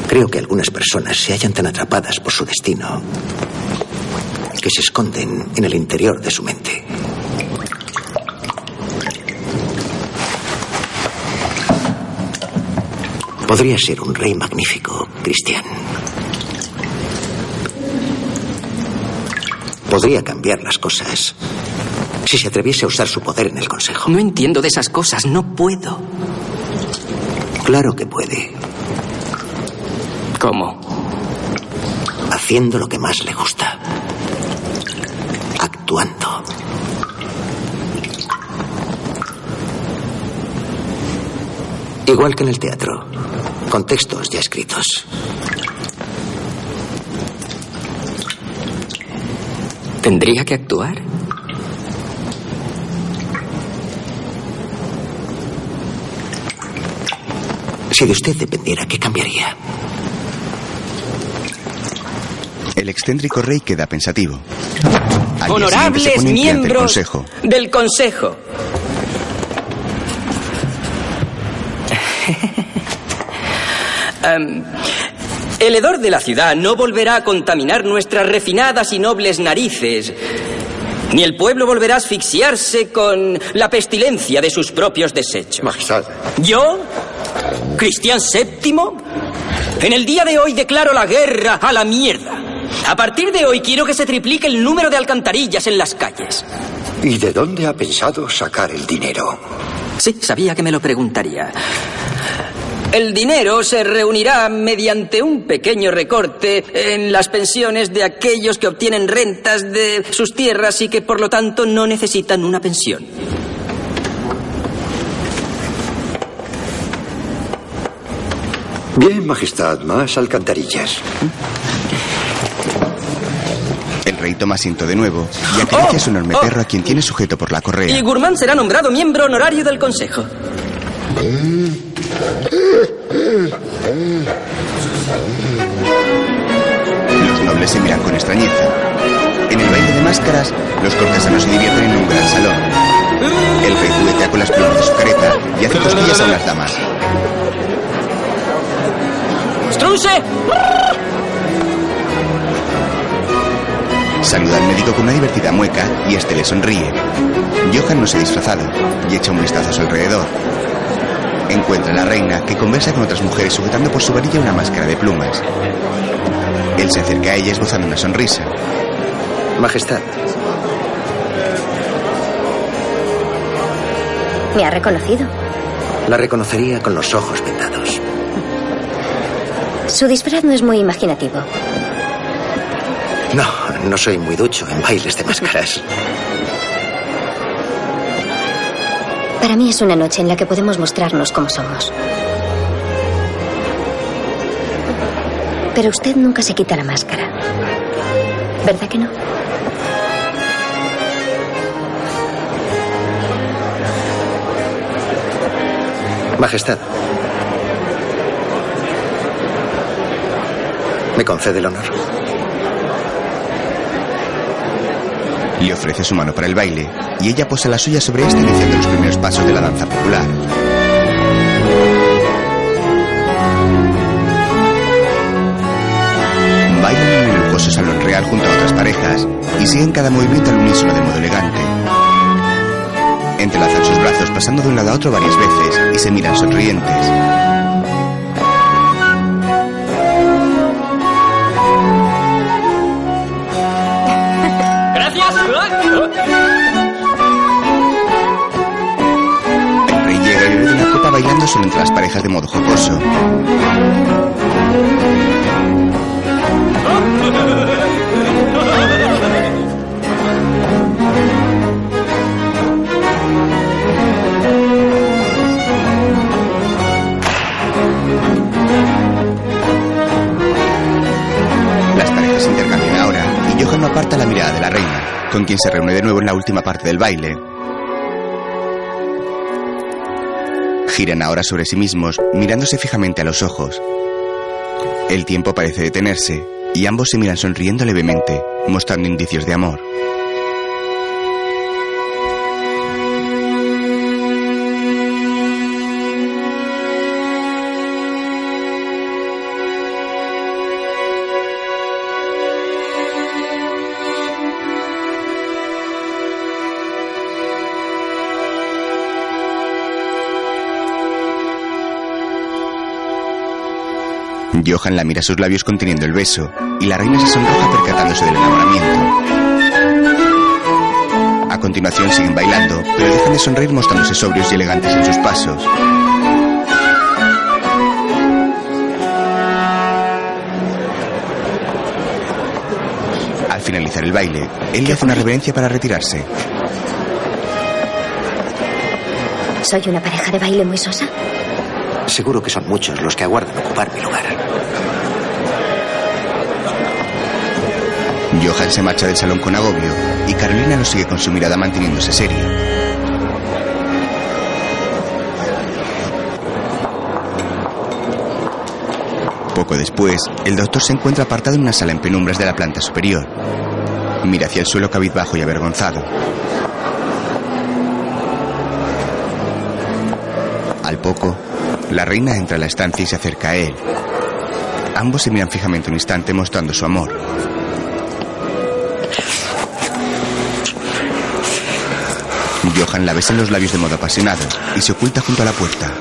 Creo que algunas personas se hallan tan atrapadas por su destino que se esconden en el interior de su mente. Podría ser un rey magnífico, Cristian. Podría cambiar las cosas si se atreviese a usar su poder en el Consejo. No entiendo de esas cosas, no puedo. Claro que puede. ¿Cómo? Haciendo lo que más le gusta. Actuando. Igual que en el teatro, con textos ya escritos. ¿Tendría que actuar? Si de usted dependiera, ¿qué cambiaría? El excéntrico rey queda pensativo. Honorables miembros consejo. del Consejo. Em, el hedor de la ciudad no volverá a contaminar nuestras refinadas y nobles narices, ni el pueblo volverá a asfixiarse con la pestilencia de sus propios desechos. Yo, Cristian VII, en el día de hoy declaro la guerra a la mierda. A partir de hoy quiero que se triplique el número de alcantarillas en las calles. ¿Y de dónde ha pensado sacar el dinero? Sí, sabía que me lo preguntaría. El dinero se reunirá mediante un pequeño recorte en las pensiones de aquellos que obtienen rentas de sus tierras y que por lo tanto no necesitan una pensión. Bien, Majestad, más alcantarillas. El rey toma asiento de nuevo y acaricia a su enorme perro a quien tiene sujeto por la Y correa. Gurmán será nombrado miembro honorario del Consejo. Los nobles se miran con extrañeza. En el baile de máscaras, los cortesanos se divierten en un gran salón. El rey juguetea con las plumas de su careta y hace cosquillas a las damas. Saluda al médico con una divertida mueca y este le sonríe. Johan no se ha disfrazado y echa un vistazo a su alrededor. Encuentra a la reina que conversa con otras mujeres sujetando por su varilla una máscara de plumas. Él se acerca a ella esbozando una sonrisa. Majestad, ¿Me ha reconocido? la reconocería con los ojos vendados. Su disfraz no es muy imaginativo. No, no soy muy ducho en bailes de máscaras. Para mí es una noche en la que podemos mostrarnos como somos. Pero usted nunca se quita la máscara. ¿Verdad que no? Majestad. ¿Me concede el honor? Le ofrece su mano para el baile y ella posa la suya sobre este iniciando los primeros pasos de la danza popular. Bailan en el lujoso salón real junto a otras parejas y siguen cada movimiento al unísono de modo elegante. Entrelazan sus brazos pasando de un lado a otro varias veces y se miran sonrientes. El rey llega y bebe una copa bailando solo entre las parejas de modo jocoso. Las parejas intercambian ahora y Johan no aparta la mirada de la reina, con quien se reúne de nuevo en la última parte del baile. Giran ahora sobre sí mismos, mirándose fijamente a los ojos. El tiempo parece detenerse y ambos se miran sonriendo levemente, mostrando indicios de amor. Johan la mira sus labios conteniendo el beso y la reina se sonroja percatándose del enamoramiento. A continuación siguen bailando, pero dejan de sonreír mostrándose sobrios y elegantes en sus pasos. Al finalizar el baile, él le hace una reverencia para retirarse. ¿Soy una pareja de baile muy sosa? Seguro que son muchos los que aguardan ocupar mi lugar. Johan se marcha del salón con agobio y Carolina lo sigue con su mirada manteniéndose seria. Poco después, el doctor se encuentra apartado en una sala en penumbras de la planta superior. Mira hacia el suelo cabizbajo y avergonzado. Al poco, la reina entra a la estancia y se acerca a él. Ambos se miran fijamente un instante mostrando su amor. Johan la besa en los labios de modo apasionado y se oculta junto a la puerta.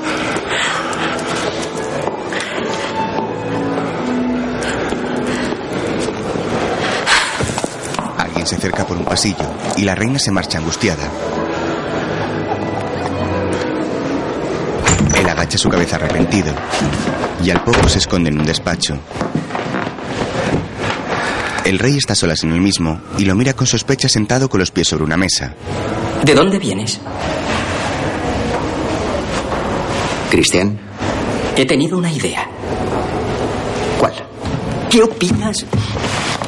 Alguien se acerca por un pasillo y la reina se marcha angustiada. Él agacha su cabeza arrepentido y al poco se esconde en un despacho. El rey está solas en el mismo y lo mira con sospecha sentado con los pies sobre una mesa. ¿De dónde vienes? Cristian, He tenido una idea. ¿cuál? ¿Qué opinas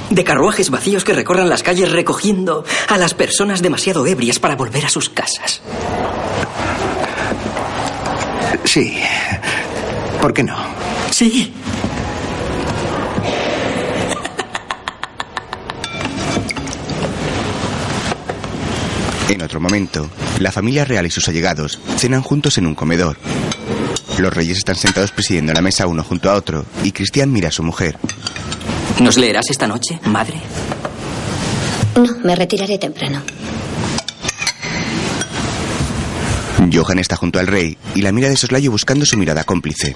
de carruajes vacíos que recorran las calles recogiendo a las personas demasiado ebrias para volver a sus casas? Sí. ¿Por qué no? Sí. En otro momento, la familia real y sus allegados cenan juntos en un comedor. Los reyes están sentados presidiendo la mesa uno junto a otro y Cristian mira a su mujer. ¿Nos leerás esta noche, madre? No, me retiraré temprano. Johan está junto al rey y la mira de soslayo buscando su mirada cómplice.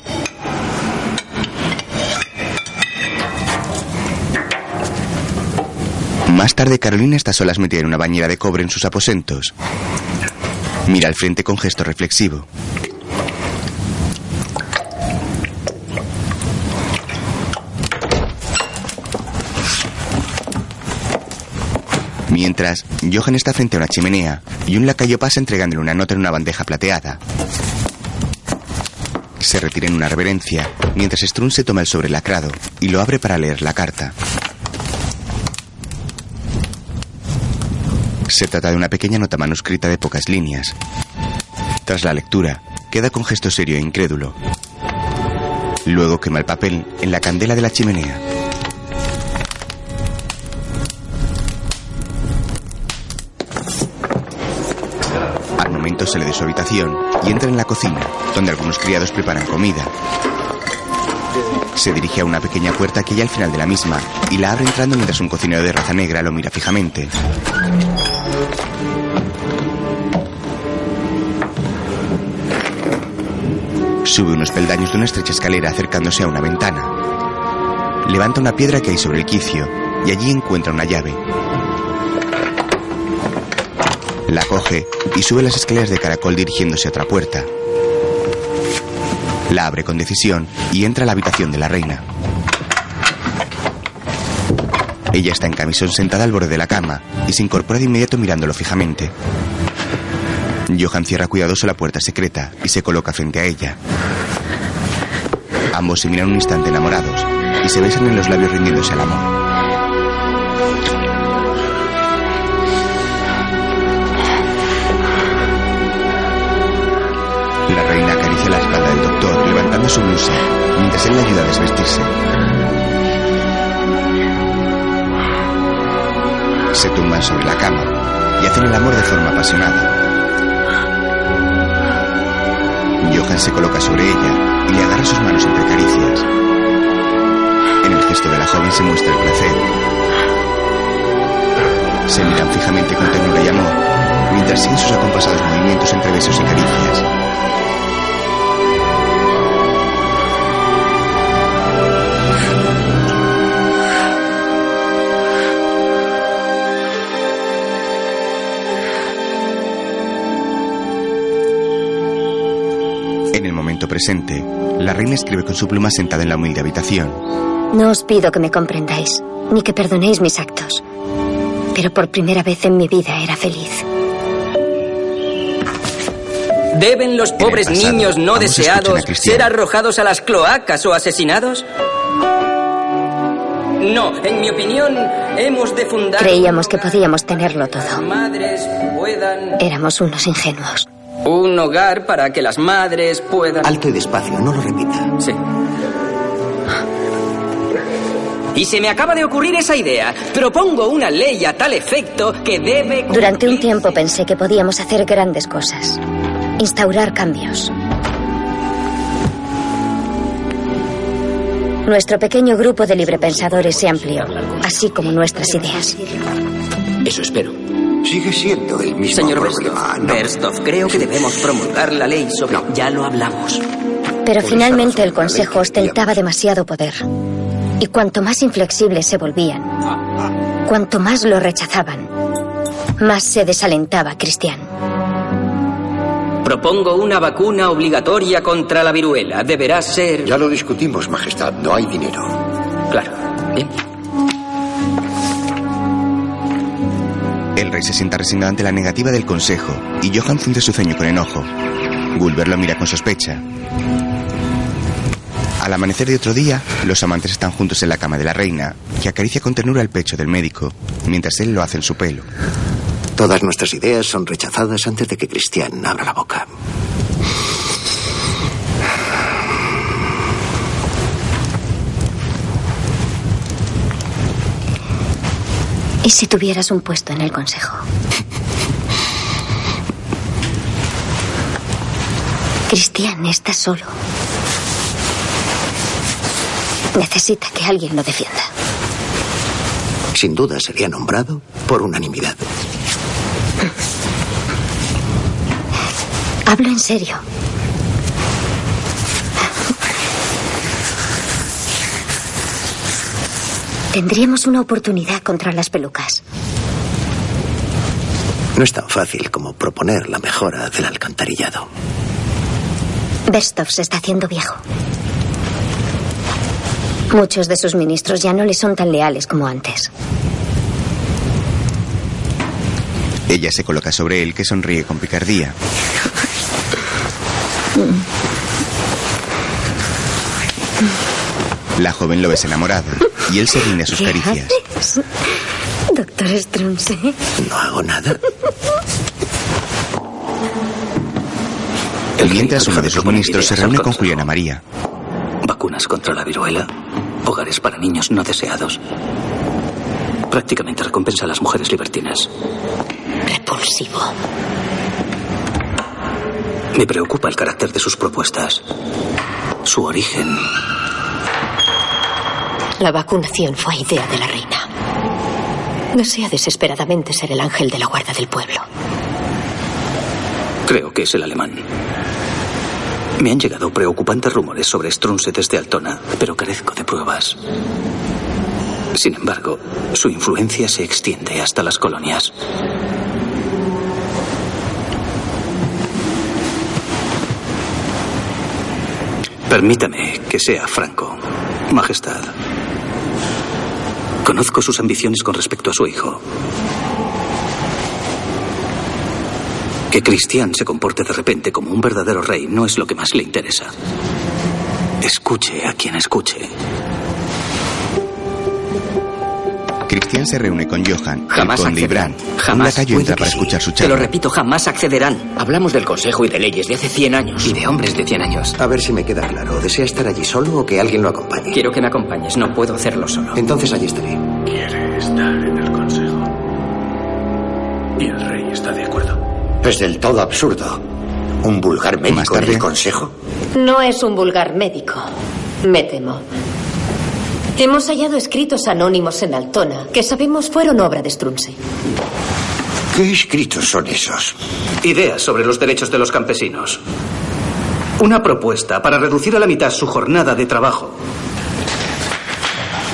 Más tarde, Carolina está solas metida en una bañera de cobre en sus aposentos. Mira al frente con gesto reflexivo. Mientras, Johan está frente a una chimenea y un lacayo pasa entregándole una nota en una bandeja plateada. Se retira en una reverencia, mientras Strun se toma el sobre lacrado y lo abre para leer la carta. Se trata de una pequeña nota manuscrita de pocas líneas. Tras la lectura, queda con gesto serio e incrédulo. Luego quema el papel en la candela de la chimenea. Al momento sale de su habitación y entra en la cocina, donde algunos criados preparan comida. Se dirige a una pequeña puerta que hay al final de la misma y la abre entrando mientras un cocinero de raza negra lo mira fijamente. Sube unos peldaños de una estrecha escalera acercándose a una ventana. Levanta una piedra que hay sobre el quicio y allí encuentra una llave. La coge y sube las escaleras de caracol dirigiéndose a otra puerta. La abre con decisión y entra a la habitación de la reina. Ella está en camisón sentada al borde de la cama y se incorpora de inmediato mirándolo fijamente. Johan cierra cuidadoso la puerta secreta y se coloca frente a ella. Ambos se miran un instante enamorados y se besan en los labios rindiéndose al amor. La reina acaricia la espalda del doctor levantando su blusa mientras él le ayuda a desvestirse. Se tumban sobre la cama y hacen el amor de forma apasionada. Johan se coloca sobre ella y le agarra sus manos entre caricias. En el gesto de la joven se muestra el placer. Se miran fijamente con ternura y amor, mientras siguen sus acompasados movimientos entre besos y caricias. Presente. La reina escribe con su pluma sentada en la humilde habitación. No os pido que me comprendáis, ni que perdonéis mis actos. Pero por primera vez en mi vida era feliz. ¿Deben los pobres pasado, niños no deseados ser arrojados a las cloacas o asesinados? No, en mi opinión, hemos de fundar... Creíamos que podíamos tenerlo todo. Madres puedan... Éramos unos ingenuos. Hogar para que las madres puedan... Alto y despacio, no lo repita. Sí. Y se me acaba de ocurrir esa idea. Propongo una ley a tal efecto que debe... Durante un tiempo pensé que podíamos hacer grandes cosas. Instaurar cambios. Nuestro pequeño grupo de librepensadores se amplió, así como nuestras ideas. Eso espero. Sigue siendo el mismo Señor problema. Berstov, Berstov, creo que debemos promulgar la ley sobre... Ya lo hablamos. Pero Por finalmente el Consejo ostentaba demasiado poder. Y cuanto más inflexibles se volvían, cuanto más lo rechazaban, más se desalentaba Cristian. Propongo una vacuna obligatoria contra la viruela. Deberá ser... Ya lo discutimos, Majestad. No hay dinero. Claro. Bien. Se sienta resignado ante la negativa del consejo y Johan funde su ceño con enojo. Gulber lo mira con sospecha. Al amanecer de otro día, los amantes están juntos en la cama de la reina, que acaricia con ternura el pecho del médico, mientras él lo hace en su pelo. Todas nuestras ideas son rechazadas antes de que Cristian abra la boca. ¿Y si tuvieras un puesto en el Consejo? Cristian está solo. Necesita que alguien lo defienda. Sin duda sería nombrado por unanimidad. Hablo en serio. Tendríamos una oportunidad contra las pelucas. No es tan fácil como proponer la mejora del alcantarillado. Berstov se está haciendo viejo. Muchos de sus ministros ya no le son tan leales como antes. Ella se coloca sobre él, que sonríe con picardía. La joven lo besa enamorado y él se rinde a sus ¿Qué caricias. haces? Doctor Strunze. No hago nada. Mientras uno de sus ministros se reúne con Juliana María. Vacunas contra la viruela, hogares para niños no deseados. Prácticamente recompensa a las mujeres libertinas. Repulsivo. Me preocupa el carácter de sus propuestas. Su origen. La vacunación fue idea de la reina. Desea desesperadamente ser el ángel de la guarda del pueblo. Creo que es el alemán. Me han llegado preocupantes rumores sobre Strunze desde Altona, pero carezco de pruebas. Sin embargo, su influencia se extiende hasta las colonias. Permítame que sea franco, Majestad. Conozco sus ambiciones con respecto a su hijo. Que Cristian se comporte de repente como un verdadero rey no es lo que más le interesa. Escuche a quien escuche. Cristian se reúne con Johan, Jamás el conde y accederán. Bran. Jamás. Lacayo Puede entra para sí. escuchar su Te lo charla. repito, jamás accederán. Hablamos del Consejo y de leyes de hace 100 años. Y de hombres de 100 años. A ver si me queda claro. ¿Desea estar allí solo o que alguien lo acompañe? Quiero que me acompañes, no puedo hacerlo solo. Entonces allí estaré. Quiere estar en el consejo. Y el rey está de acuerdo. Es del todo absurdo. ¿Un vulgar médico en el consejo? No es un vulgar médico, me temo. Hemos hallado escritos anónimos en Altona que sabemos fueron obra de Strunze. ¿Qué escritos son esos? Ideas sobre los derechos de los campesinos. Una propuesta para reducir a la mitad su jornada de trabajo.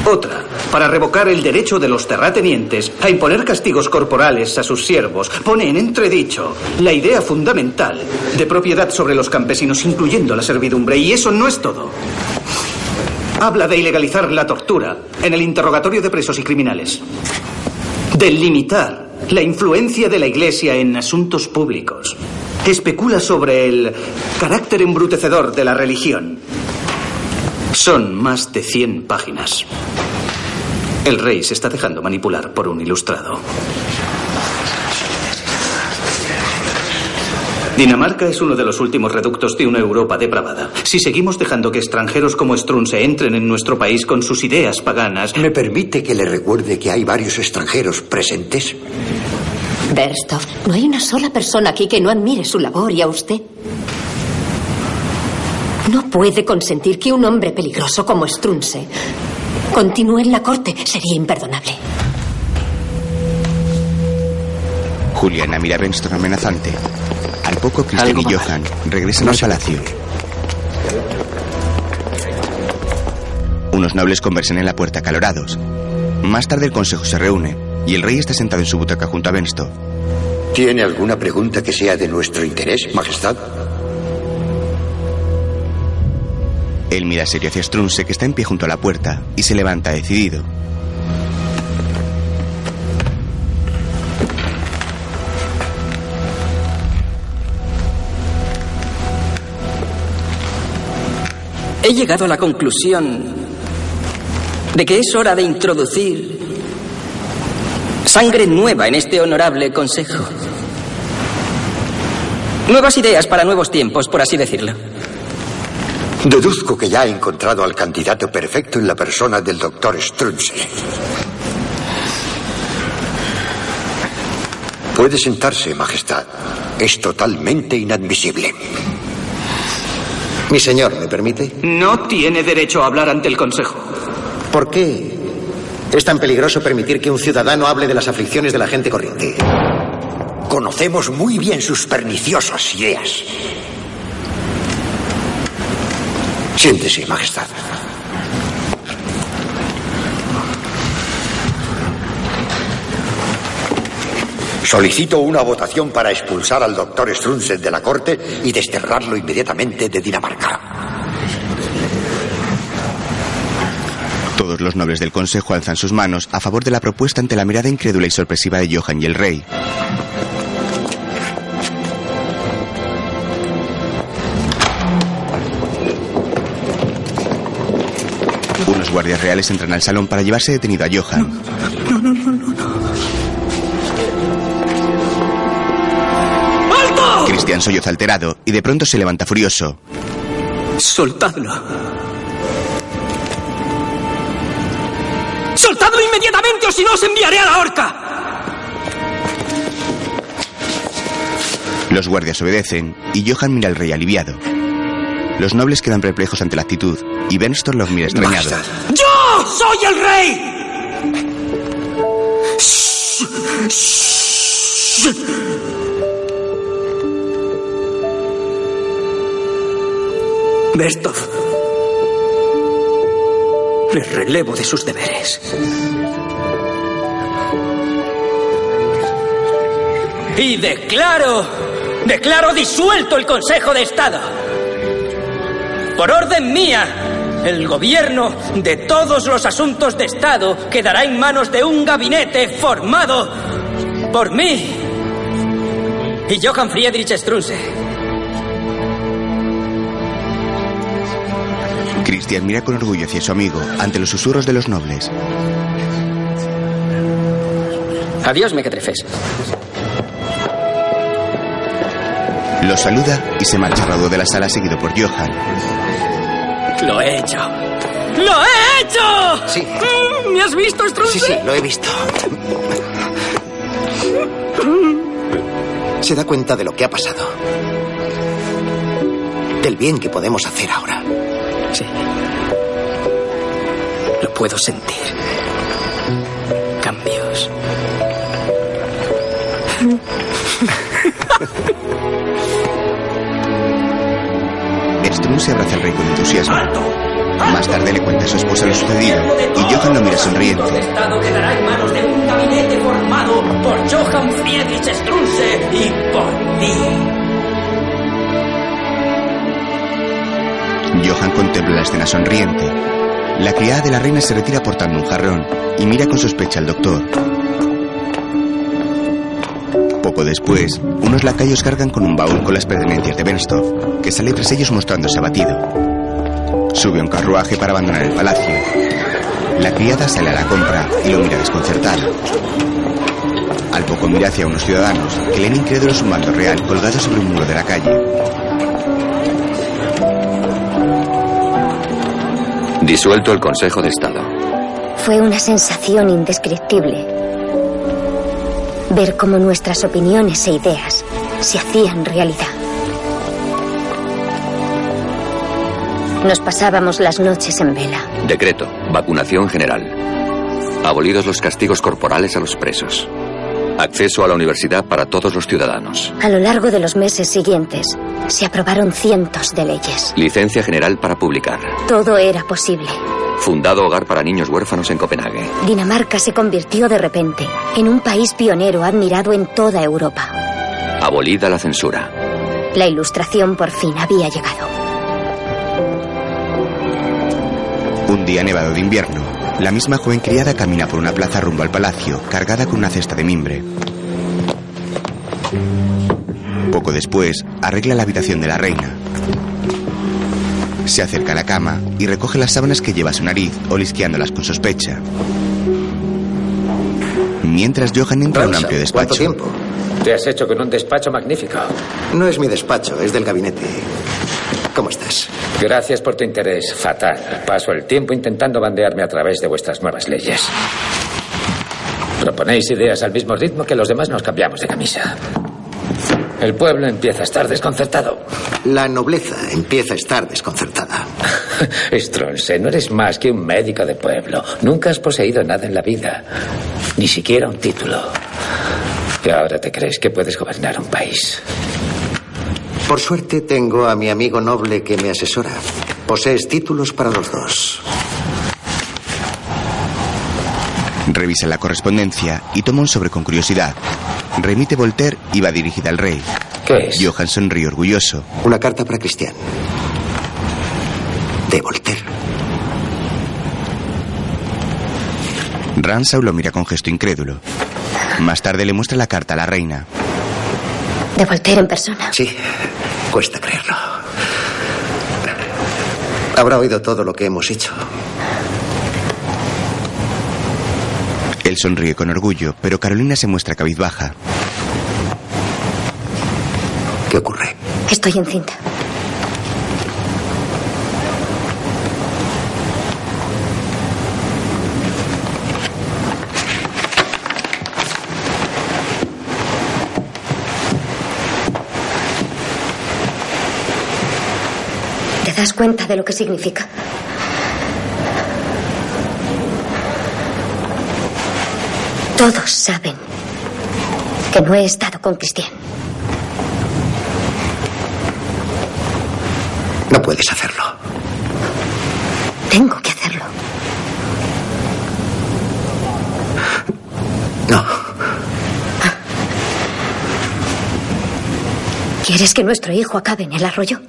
Otra para revocar el derecho de los terratenientes a imponer castigos corporales a sus siervos, pone en entredicho la idea fundamental de propiedad sobre los campesinos, incluyendo la servidumbre. Y eso no es todo. Habla de ilegalizar la tortura en el interrogatorio de presos y criminales. De limitar la influencia de la Iglesia en asuntos públicos. Especula sobre el carácter embrutecedor de la religión. Son más de 100 páginas. El rey se está dejando manipular por un ilustrado. Dinamarca es uno de los últimos reductos de una Europa depravada. Si seguimos dejando que extranjeros como Strunze entren en nuestro país con sus ideas paganas. ¿Me permite que le recuerde que hay varios extranjeros presentes? Berstov, no hay una sola persona aquí que no admire su labor y a usted. No puede consentir que un hombre peligroso como Strunze continúe en la corte. Sería imperdonable. Juliana mira a Benston amenazante. Poco, Christian Algo y. Johan regresan No al sé. palacio. Unos nobles conversan en la puerta acalorados. Más tarde el consejo se reúne y el rey está sentado en su butaca junto a Bensto. ¿Tiene alguna pregunta que sea de nuestro interés, Majestad? Él mira serio hacia Strunse que está en pie junto a la puerta y se levanta decidido. He llegado a la conclusión de que es hora de introducir sangre nueva en este honorable consejo. Nuevas ideas para nuevos tiempos, por así decirlo. Deduzco que ya ha encontrado al candidato perfecto en la persona del doctor Strunze. Puede sentarse, Majestad. Es totalmente inadmisible. Mi señor, ¿me permite? No tiene derecho a hablar ante el consejo. ¿Por qué es tan peligroso permitir que un ciudadano hable de las aflicciones de la gente corriente? Conocemos muy bien sus perniciosas ideas. Siéntese, Majestad. Solicito una votación para expulsar al doctor Strunsen de la corte y desterrarlo inmediatamente de Dinamarca. Todos los nobles del consejo alzan sus manos a favor de la propuesta ante la mirada incrédula y sorpresiva de Johan y el rey. Unos guardias reales entran al salón para llevarse detenido a Johan. No, no, no, no, no. Cristian solloza alterado y de pronto se levanta furioso. Soltadlo. ¡Soltadlo inmediatamente o si no os enviaré a la horca! Los guardias obedecen y Johan mira al rey aliviado. Los nobles quedan perplejos ante la actitud y Benston los mira extrañado. ¡Yo soy el rey! Bestov. Le relevo de sus deberes. Y declaro, declaro disuelto el Consejo de Estado. Por orden mía, el gobierno de todos los asuntos de Estado quedará en manos de un gabinete formado por mí y Johann Friedrich Strunze. Cristian mira con orgullo hacia su amigo ante los susurros de los nobles. Adiós, mequetrefes. Los saluda y se marcha raudo de la sala seguido por Johan. Lo he hecho. ¡Lo he hecho! Sí. ¿Me has visto, Strunze? Sí, sí, lo he visto. Se da cuenta de lo que ha pasado. Del bien que podemos hacer ahora. Sí. Puedo sentir. Cambios. se abraza al rey con entusiasmo. Más tarde le cuenta a su esposa lo sucedido y Johan lo mira sonriente. El Estado quedará en manos de un gabinete formado por Johann Friedrich Strunze y por ti. Johan contempla la escena sonriente. La criada de la reina se retira portando un jarrón y mira con sospecha al doctor. Poco después, unos lacayos cargan con un baúl con las pertenencias de Benstoff, que sale tras ellos mostrándose abatido. Sube un carruaje para abandonar el palacio. La criada sale a la compra y lo mira desconcertada. Al poco mira hacia unos ciudadanos que leen incrédulos un mando real colgado sobre un muro de la calle. Disuelto el Consejo de Estado. Fue una sensación indescriptible. Ver cómo nuestras opiniones e ideas se hacían realidad. Nos pasábamos las noches en vela. Decreto. Vacunación general. Abolidos los castigos corporales a los presos. Acceso a la universidad para todos los ciudadanos. A lo largo de los meses siguientes, se aprobaron cientos de leyes. Licencia general para publicar. Todo era posible. Fundado hogar para niños huérfanos en Copenhague. Dinamarca se convirtió de repente en un país pionero admirado en toda Europa. Abolida la censura. La ilustración por fin había llegado. Un día nevado de invierno, la misma joven criada camina por una plaza rumbo al palacio, cargada con una cesta de mimbre. Después, arregla la habitación de la reina. Se acerca a la cama y recoge las sábanas que lleva a su nariz, olisqueándolas con sospecha. Mientras Johan entra a un amplio despacho. ¿Cuánto tiempo? Te has hecho con un despacho magnífico. No es mi despacho, es del gabinete. ¿Cómo estás? Gracias por tu interés. Fatal. Paso el tiempo intentando bandearme a través de vuestras nuevas leyes. Proponéis ideas al mismo ritmo que los demás nos cambiamos de camisa. El pueblo empieza a estar desconcertado. La nobleza empieza a estar desconcertada. <laughs> Stronce, no eres más que un médico de pueblo. Nunca has poseído nada en la vida. Ni siquiera un título. Y ahora te crees que puedes gobernar un país. Por suerte tengo a mi amigo noble que me asesora. Posees títulos para los dos. Revisa la correspondencia y toma un sobre con curiosidad. Remite Voltaire y va dirigida al rey. ¿Qué es? Johan sonríe orgulloso. Una carta para Cristian. De Voltaire. Ransaw lo mira con gesto incrédulo. Más tarde le muestra la carta a la reina. De Voltaire en persona. Sí, cuesta creerlo. Habrá oído todo lo que hemos hecho. Él sonríe con orgullo, pero Carolina se muestra cabizbaja. ¿Qué ocurre? Estoy encinta. ¿Te das cuenta de lo que significa? Todos saben que no he estado con Cristian. No puedes hacerlo. Tengo que hacerlo. No. ¿Quieres que nuestro hijo acabe en el arroyo?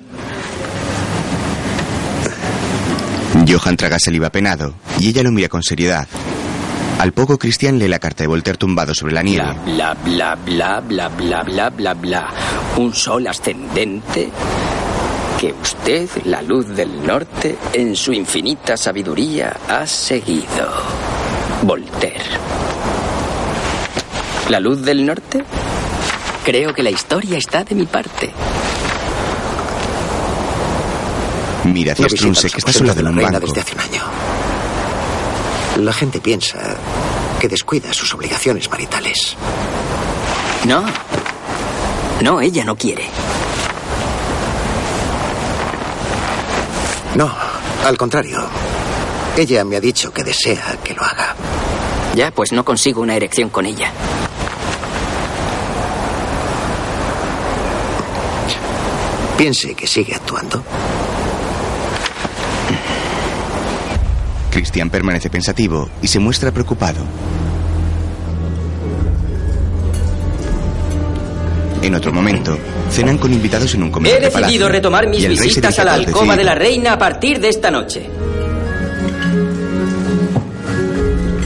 Johan traga saliva penado y ella lo mira con seriedad. Al poco, Cristian lee la carta de Voltaire tumbado sobre la nieve. Bla, bla, bla, bla, bla, bla, bla, bla. Un sol ascendente que usted, la luz del norte, en su infinita sabiduría ha seguido. Voltaire. ¿La luz del norte? Creo que la historia está de mi parte. Mira hacia No Strunse, que está en de un banco. desde hace un año. La gente piensa que descuida sus obligaciones maritales. No. No, ella no quiere. No, al contrario. Ella me ha dicho que desea que lo haga. Ya, pues no consigo una erección con ella. Piense que sigue actuando. Christian permanece pensativo y se muestra preocupado. En otro momento, cenan con invitados en un comedor He de palacio, decidido retomar mis visitas a la alcoba de la reina a partir de esta noche.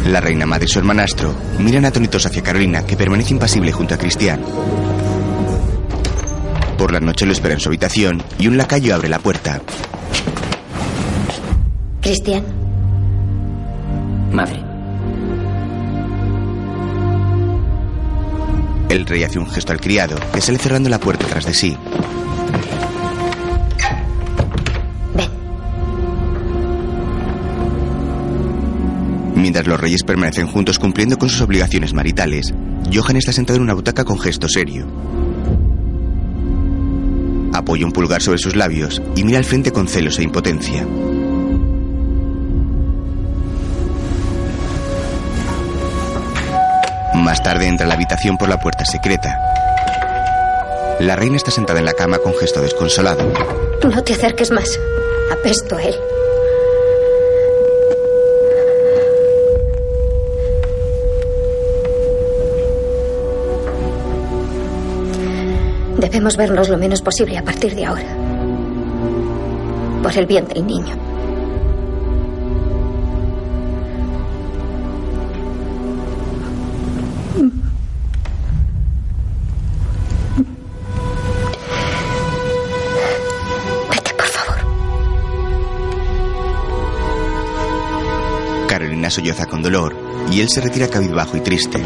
La reina madre y su hermanastro miran atónitos hacia Carolina, que permanece impasible junto a Cristian. Por la noche lo espera en su habitación y un lacayo abre la puerta. Cristian, Madre. El rey hace un gesto al criado, que sale cerrando la puerta tras de sí. Mientras los reyes permanecen juntos cumpliendo con sus obligaciones maritales, Johan está sentado en una butaca con gesto serio. Apoya un pulgar sobre sus labios y mira al frente con celos e impotencia. Más tarde entra a la habitación por la puerta secreta. La reina está sentada en la cama con gesto desconsolado. no te acerques más. Apesto a él. Debemos vernos lo menos posible a partir de ahora. Por el bien del niño. Solloza con dolor y él se retira cabizbajo y triste.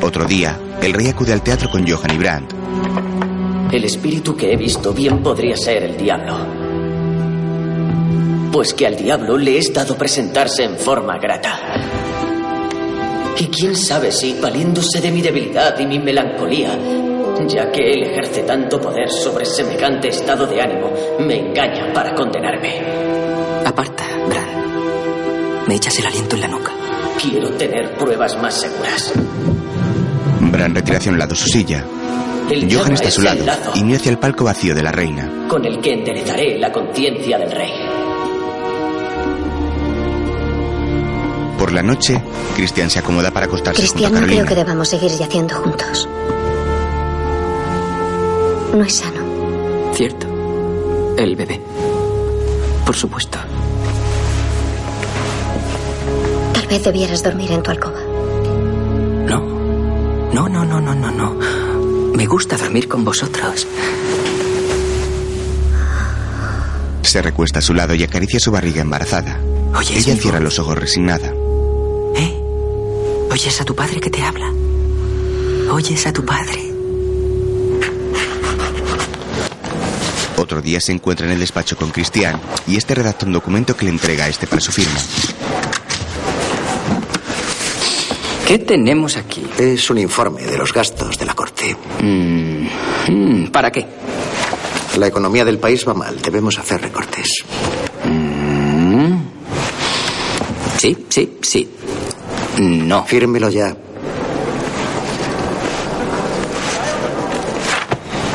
Otro día, el rey acude al teatro con Johan y Brandt. El espíritu que he visto bien podría ser el diablo. Pues que al diablo le es dado presentarse en forma grata. Y quién sabe si, valiéndose de mi debilidad y mi melancolía, ya que él ejerce tanto poder sobre semejante estado de ánimo, me engaña para condenarme. Me echas el aliento en la nuca. Quiero tener pruebas más seguras. Bran retira hacia un lado su silla. El Johan está a su lado y mira hacia el palco vacío de la reina. con el que enderezaré la conciencia del rey. Por la noche, Christian se acomoda para acostarse Cristian, junto a no creo que debamos seguir yaciendo juntos. No es sano. Cierto. El bebé. Por supuesto. Vez debieras dormir en tu alcoba. No. No, no, no, no, no, no. Me gusta dormir con vosotros. Se recuesta a su lado y acaricia su barriga embarazada. Oye, Ella cierra los ojos resignada. ¿Oyes a tu padre que te habla? ¿Oyes a tu padre? Otro día se encuentra en el despacho con Cristian y este redacta un documento que le entrega a este para su firma. ¿Qué tenemos aquí? Es un informe de los gastos de la corte. Mm, ¿Para qué? La economía del país va mal. Debemos hacer recortes. Mm. Sí, sí, sí. No. Fírmelo ya.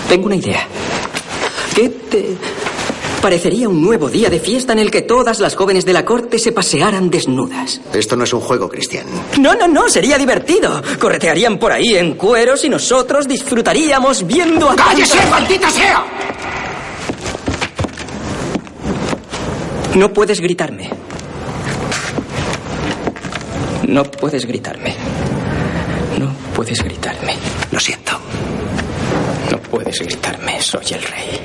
Tengo una idea. ¿Qué te parecería un nuevo día de fiesta en el que todas las jóvenes de la corte se pasearan desnudas? Esto no es un juego, Cristian. No, no, no, sería divertido. Corretearían por ahí en cueros y nosotros disfrutaríamos viendo a... ¡Cállese, tantas- maldita sea! No puedes gritarme. No puedes gritarme. No puedes gritarme. Lo siento. No puedes gritarme, soy el rey.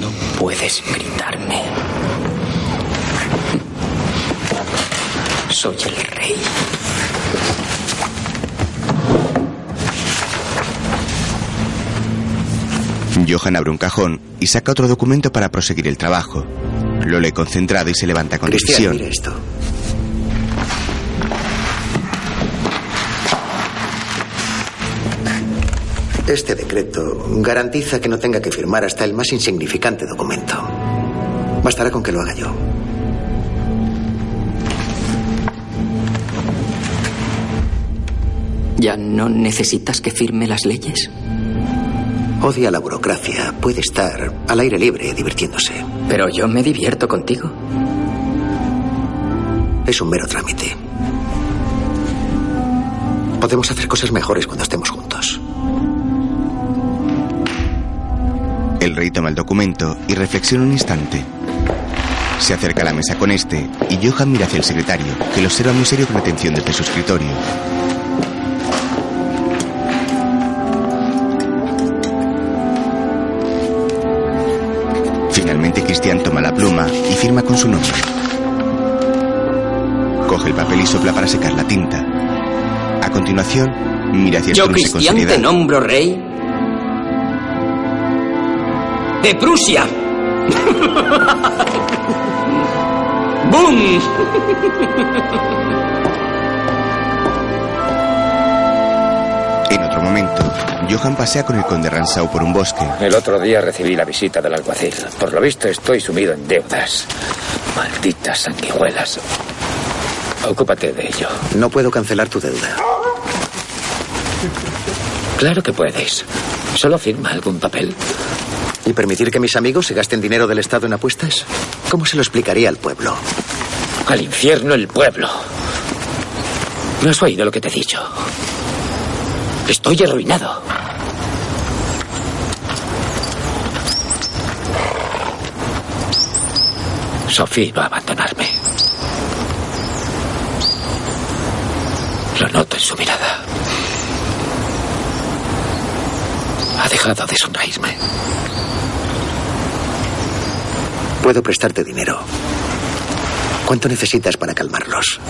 No puedes gritarme. Soy el rey. Johan abre un cajón y saca otro documento para proseguir el trabajo. Lo lee concentrado y se levanta con Cristian, decisión. mire esto. Este decreto garantiza que no tenga que firmar hasta el más insignificante documento. Bastará con que lo haga yo. ¿Ya no necesitas que firme las leyes? Odia la burocracia. Puede estar al aire libre divirtiéndose. Pero yo me divierto contigo. es un mero trámite. Podemos hacer cosas mejores cuando estemos juntos. El rey toma el documento y reflexiona un instante. Se acerca a la mesa con este y Johan mira hacia el secretario, que lo observa muy serio con atención desde su escritorio. Finalmente Cristian toma la pluma y firma con su nombre. Coge el papel y sopla para secar la tinta. A continuación, mira hacia Yo, Strunse con Cristian, te nombro rey de Prusia. ¡Bum! En otro momento, Johan pasea con el conde Ransau por un bosque. El otro día recibí la visita del alguacil. Por lo visto estoy sumido en deudas. Malditas sanguijuelas. Ocúpate de ello. No puedo cancelar tu deuda. Claro que puedes. Solo firma algún papel. ¿Y permitir que mis amigos se gasten dinero del Estado en apuestas? ¿Cómo se lo explicaría al pueblo? Al infierno el pueblo. ¿No has oído lo que te he dicho? Estoy arruinado. Sophie va a abandonarme. Lo noto en su mirada. Ha dejado de sonreírme. Puedo prestarte dinero. ¿Cuánto necesitas para calmarlos?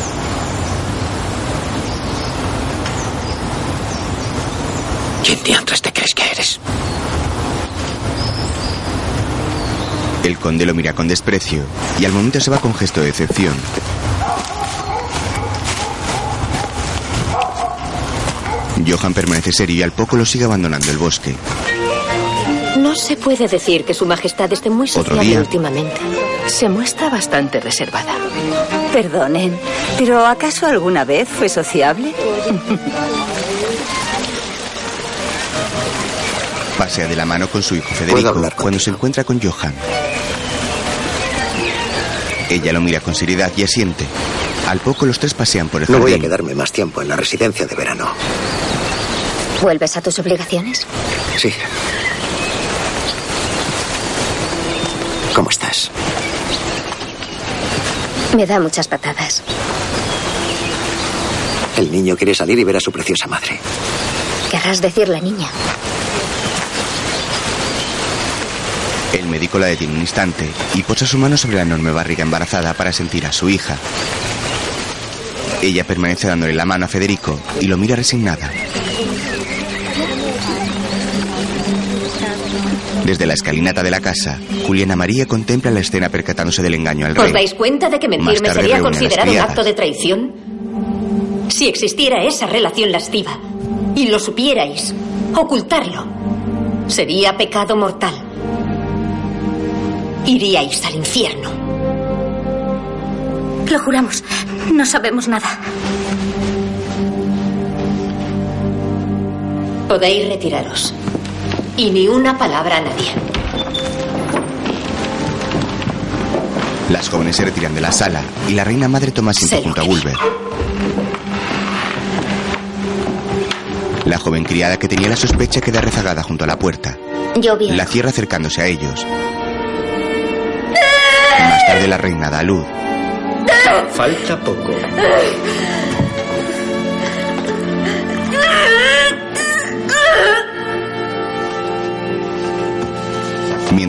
¿Quién diantres te crees que eres? El conde lo mira con desprecio y al momento se va con gesto de decepción. Johan permanece serio y al poco lo sigue abandonando el bosque. No se puede decir que su majestad esté muy sociable últimamente. Se muestra bastante reservada. Perdonen, ¿pero acaso alguna vez fue sociable? <laughs> Pasea de la mano con su hijo Federico cuando se encuentra con Johan. Ella lo mira con seriedad y asiente. Al poco los tres pasean por el No voy a jardín. quedarme más tiempo en la residencia de verano. ¿Vuelves a tus obligaciones? Sí. ¿Cómo estás? Me da muchas patadas. El niño quiere salir y ver a su preciosa madre. Querrás decir la niña. El médico la detiene un instante y posa su mano sobre la enorme barriga embarazada para sentir a su hija. Ella permanece dándole la mano a Federico y lo mira resignada. Desde la escalinata de la casa, Juliana María contempla la escena percatándose del engaño al ¿Os rey. dais cuenta de que mentirme sería considerado un acto de traición? Si existiera esa relación lasciva y lo supierais, ocultarlo sería pecado mortal. Iríais al infierno. Lo juramos. No sabemos nada. Podéis retiraros. Y ni una palabra a nadie. Las jóvenes se retiran de la sala y la reina madre toma asiento junto a Gulber. La joven criada que tenía la sospecha queda rezagada junto a la puerta. Yo bien. La cierra acercándose a ellos. Más tarde la reina da a luz. Falta poco.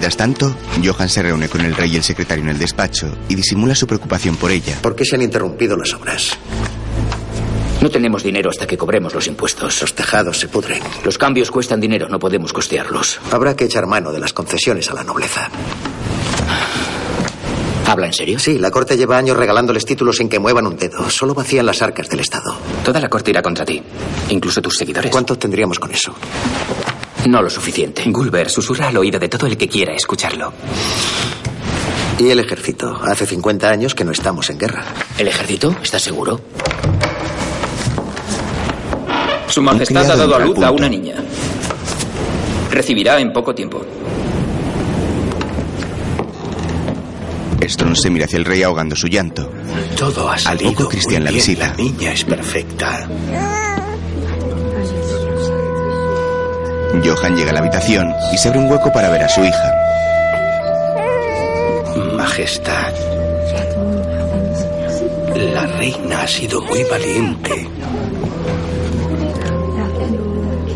Mientras tanto, Johan se reúne con el rey y el secretario en el despacho y disimula su preocupación por ella. ¿Por qué se han interrumpido las obras? No tenemos dinero hasta que cobremos los impuestos. Los tejados se pudren. Los cambios cuestan dinero, no podemos costearlos. Habrá que echar mano de las concesiones a la nobleza. ¿Habla en serio? Sí, la corte lleva años regalándoles títulos sin que muevan un dedo. Solo vacían las arcas del Estado. Toda la corte irá contra ti, incluso tus seguidores. ¿Cuánto tendríamos con eso? No lo suficiente. Gulber susurra al oído de todo el que quiera escucharlo. ¿Y el ejército? Hace 50 años que no estamos en guerra. ¿El ejército? ¿Estás seguro? Su Majestad ha dado a luz a una niña. Recibirá en poco tiempo. Strong se mira hacia el rey ahogando su llanto. Todo ha Al salido poco Cristian la visita. La niña es perfecta. Johan llega a la habitación y se abre un hueco para ver a su hija. Majestad. La reina ha sido muy valiente.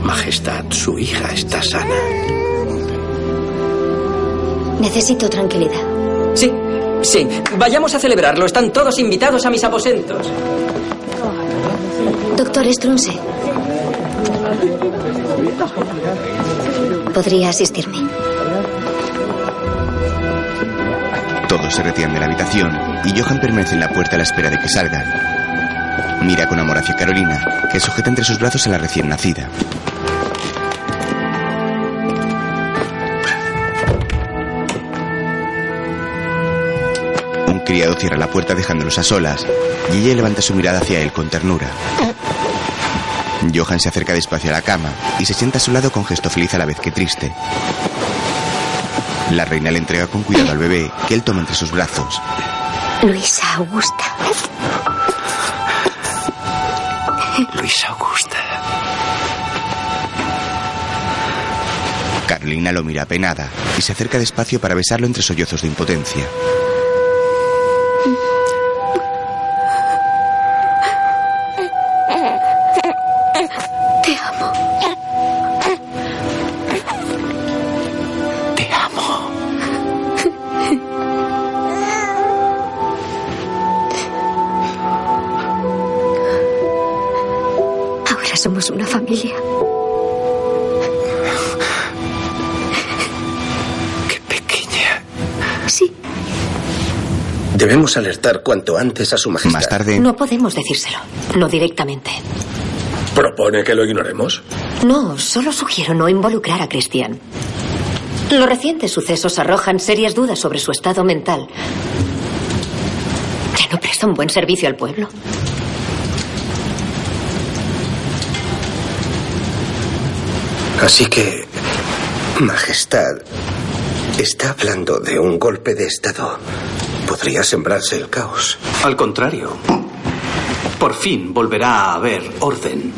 Majestad, su hija está sana. Necesito tranquilidad. Sí, sí. Vayamos a celebrarlo. Están todos invitados a mis aposentos. Doctor Strunse. ¿Podría asistirme? Todos se retiran de la habitación y Johan permanece en la puerta a la espera de que salgan. Mira con amor hacia Carolina, que sujeta entre sus brazos a la recién nacida. Un criado cierra la puerta dejándolos a solas y ella levanta su mirada hacia él con ternura. Johan se acerca despacio a la cama y se sienta a su lado con gesto feliz a la vez que triste. La reina le entrega con cuidado al bebé que él toma entre sus brazos. Luisa Augusta. Luisa Augusta. Carolina lo mira apenada y se acerca despacio para besarlo entre sollozos de impotencia. Debemos alertar cuanto antes a su majestad. Más tarde. No podemos decírselo. No directamente. ¿Propone que lo ignoremos? No, solo sugiero no involucrar a Christian. Los recientes sucesos arrojan serias dudas sobre su estado mental. Ya no presta un buen servicio al pueblo. Así que, Majestad, está hablando de un golpe de Estado. Podría sembrarse el caos. Al contrario. Por fin volverá a haber orden.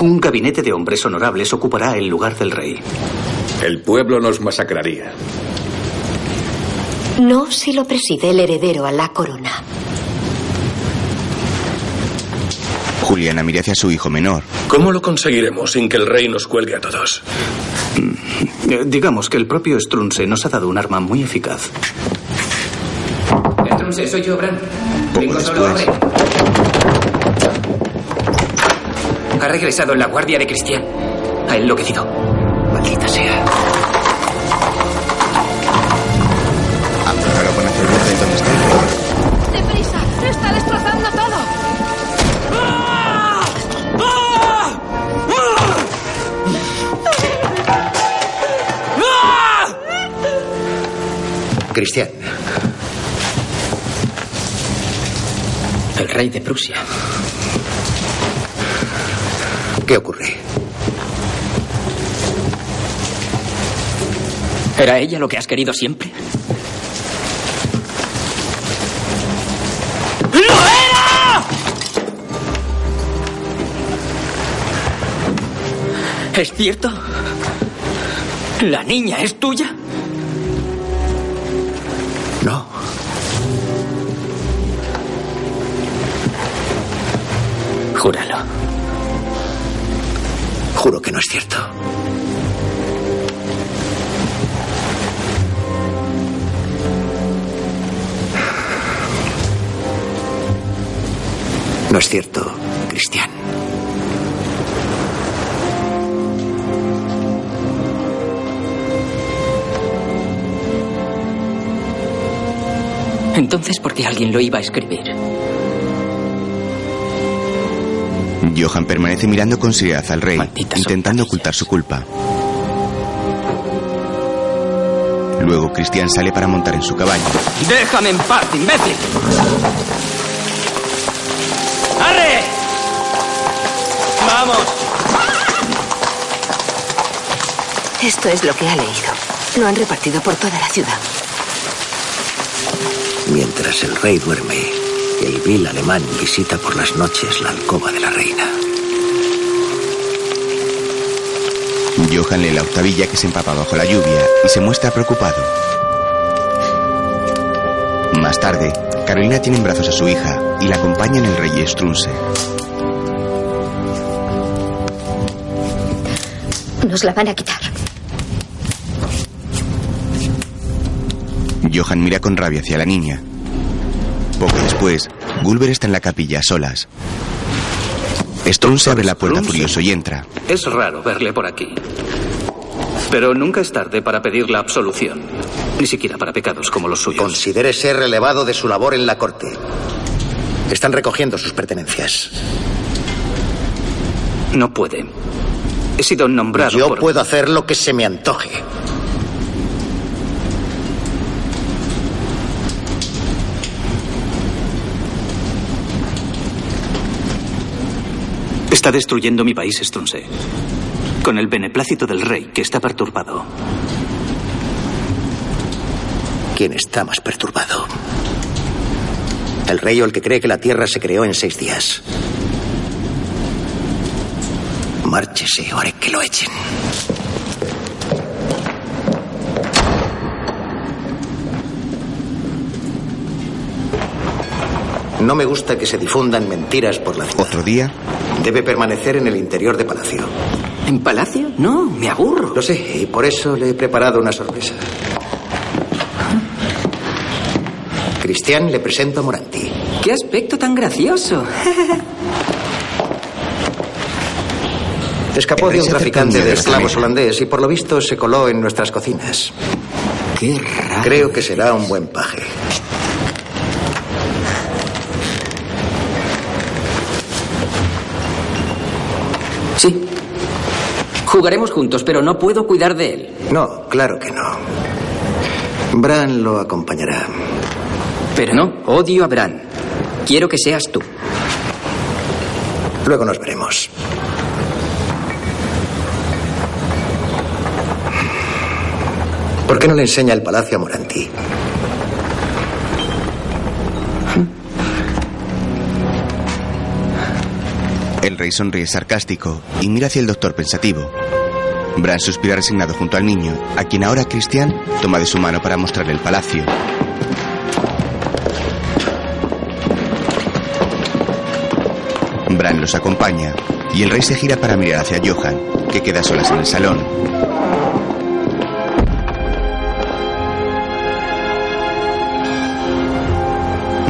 Un gabinete de hombres honorables ocupará el lugar del rey. El pueblo nos masacraría. No si lo preside el heredero a la corona. Juliana mira hacia su hijo menor. ¿Cómo lo conseguiremos sin que el rey nos cuelgue a todos? Eh, Digamos que el propio Strunse nos ha dado un arma muy eficaz. Strunse, soy yo, Bran. Vengo solo a ver. Ha regresado la guardia de Cristian. Ha enloquecido. Rey de Prusia. ¿qué ocurre? ¿Era ella lo que has querido siempre? ¿Es cierto? ¿La niña es tuya? No es cierto, Cristian. Entonces, ¿por qué alguien lo iba a escribir? Johan permanece mirando con seriedad al rey, intentando ocultar su culpa. Luego Cristian sale para montar en su caballo. ¡Déjame en paz, imbécil! ¡Arre! ¡Vamos! Esto es lo que ha leído. Lo han repartido por toda la ciudad. Mientras el rey duerme, El vil alemán visita por las noches la alcoba de la reina. Johan lee la octavilla que se empapa bajo la lluvia y se muestra preocupado. Más tarde, Carolina tiene en brazos a su hija y la acompaña en el rey Strunse. Nos la van a quitar. Johan mira con rabia hacia la niña. Poco después, Gulber está en la capilla a solas. Strunse abre la puerta furioso y entra. Es raro verle por aquí. Pero nunca es tarde para pedir la absolución. Ni siquiera para pecados como los suyos. Considere ser relevado de su labor en la corte. Están recogiendo sus pertenencias. No puede. He sido nombrado Yo por... puedo hacer lo que se me antoje. Está destruyendo mi país, Strunse. Con el beneplácito del rey, que está perturbado. ¿Quién está más perturbado? ¿El rey o el que cree que la tierra se creó en seis días? Márchese o haré que lo echen. No me gusta que se difundan mentiras por la ciudad. Otro día, Debe permanecer en el interior de Palacio. ¿En Palacio? No, me aburro. Lo sé, y por eso le he preparado una sorpresa. Cristian, le presento a Moranti. ¡Qué aspecto tan gracioso! <laughs> Escapó de un traficante de de la esclavos holandés y por lo visto se coló en nuestras cocinas. ¡Qué raro! Creo que será un buen paje. Sí. Jugaremos juntos, pero no puedo cuidar de él. No, claro que no. Bran lo acompañará. Pero no, odio a Bran. Quiero que seas tú. Luego nos veremos. ¿Por qué no le enseña el palacio a Moranti? El rey sonríe sarcástico y mira hacia el doctor pensativo. Bran suspira resignado junto al niño, a quien ahora Christian toma de su mano para mostrarle el palacio. Bran los acompaña y el rey se gira para mirar hacia Johan, que queda solas en el salón.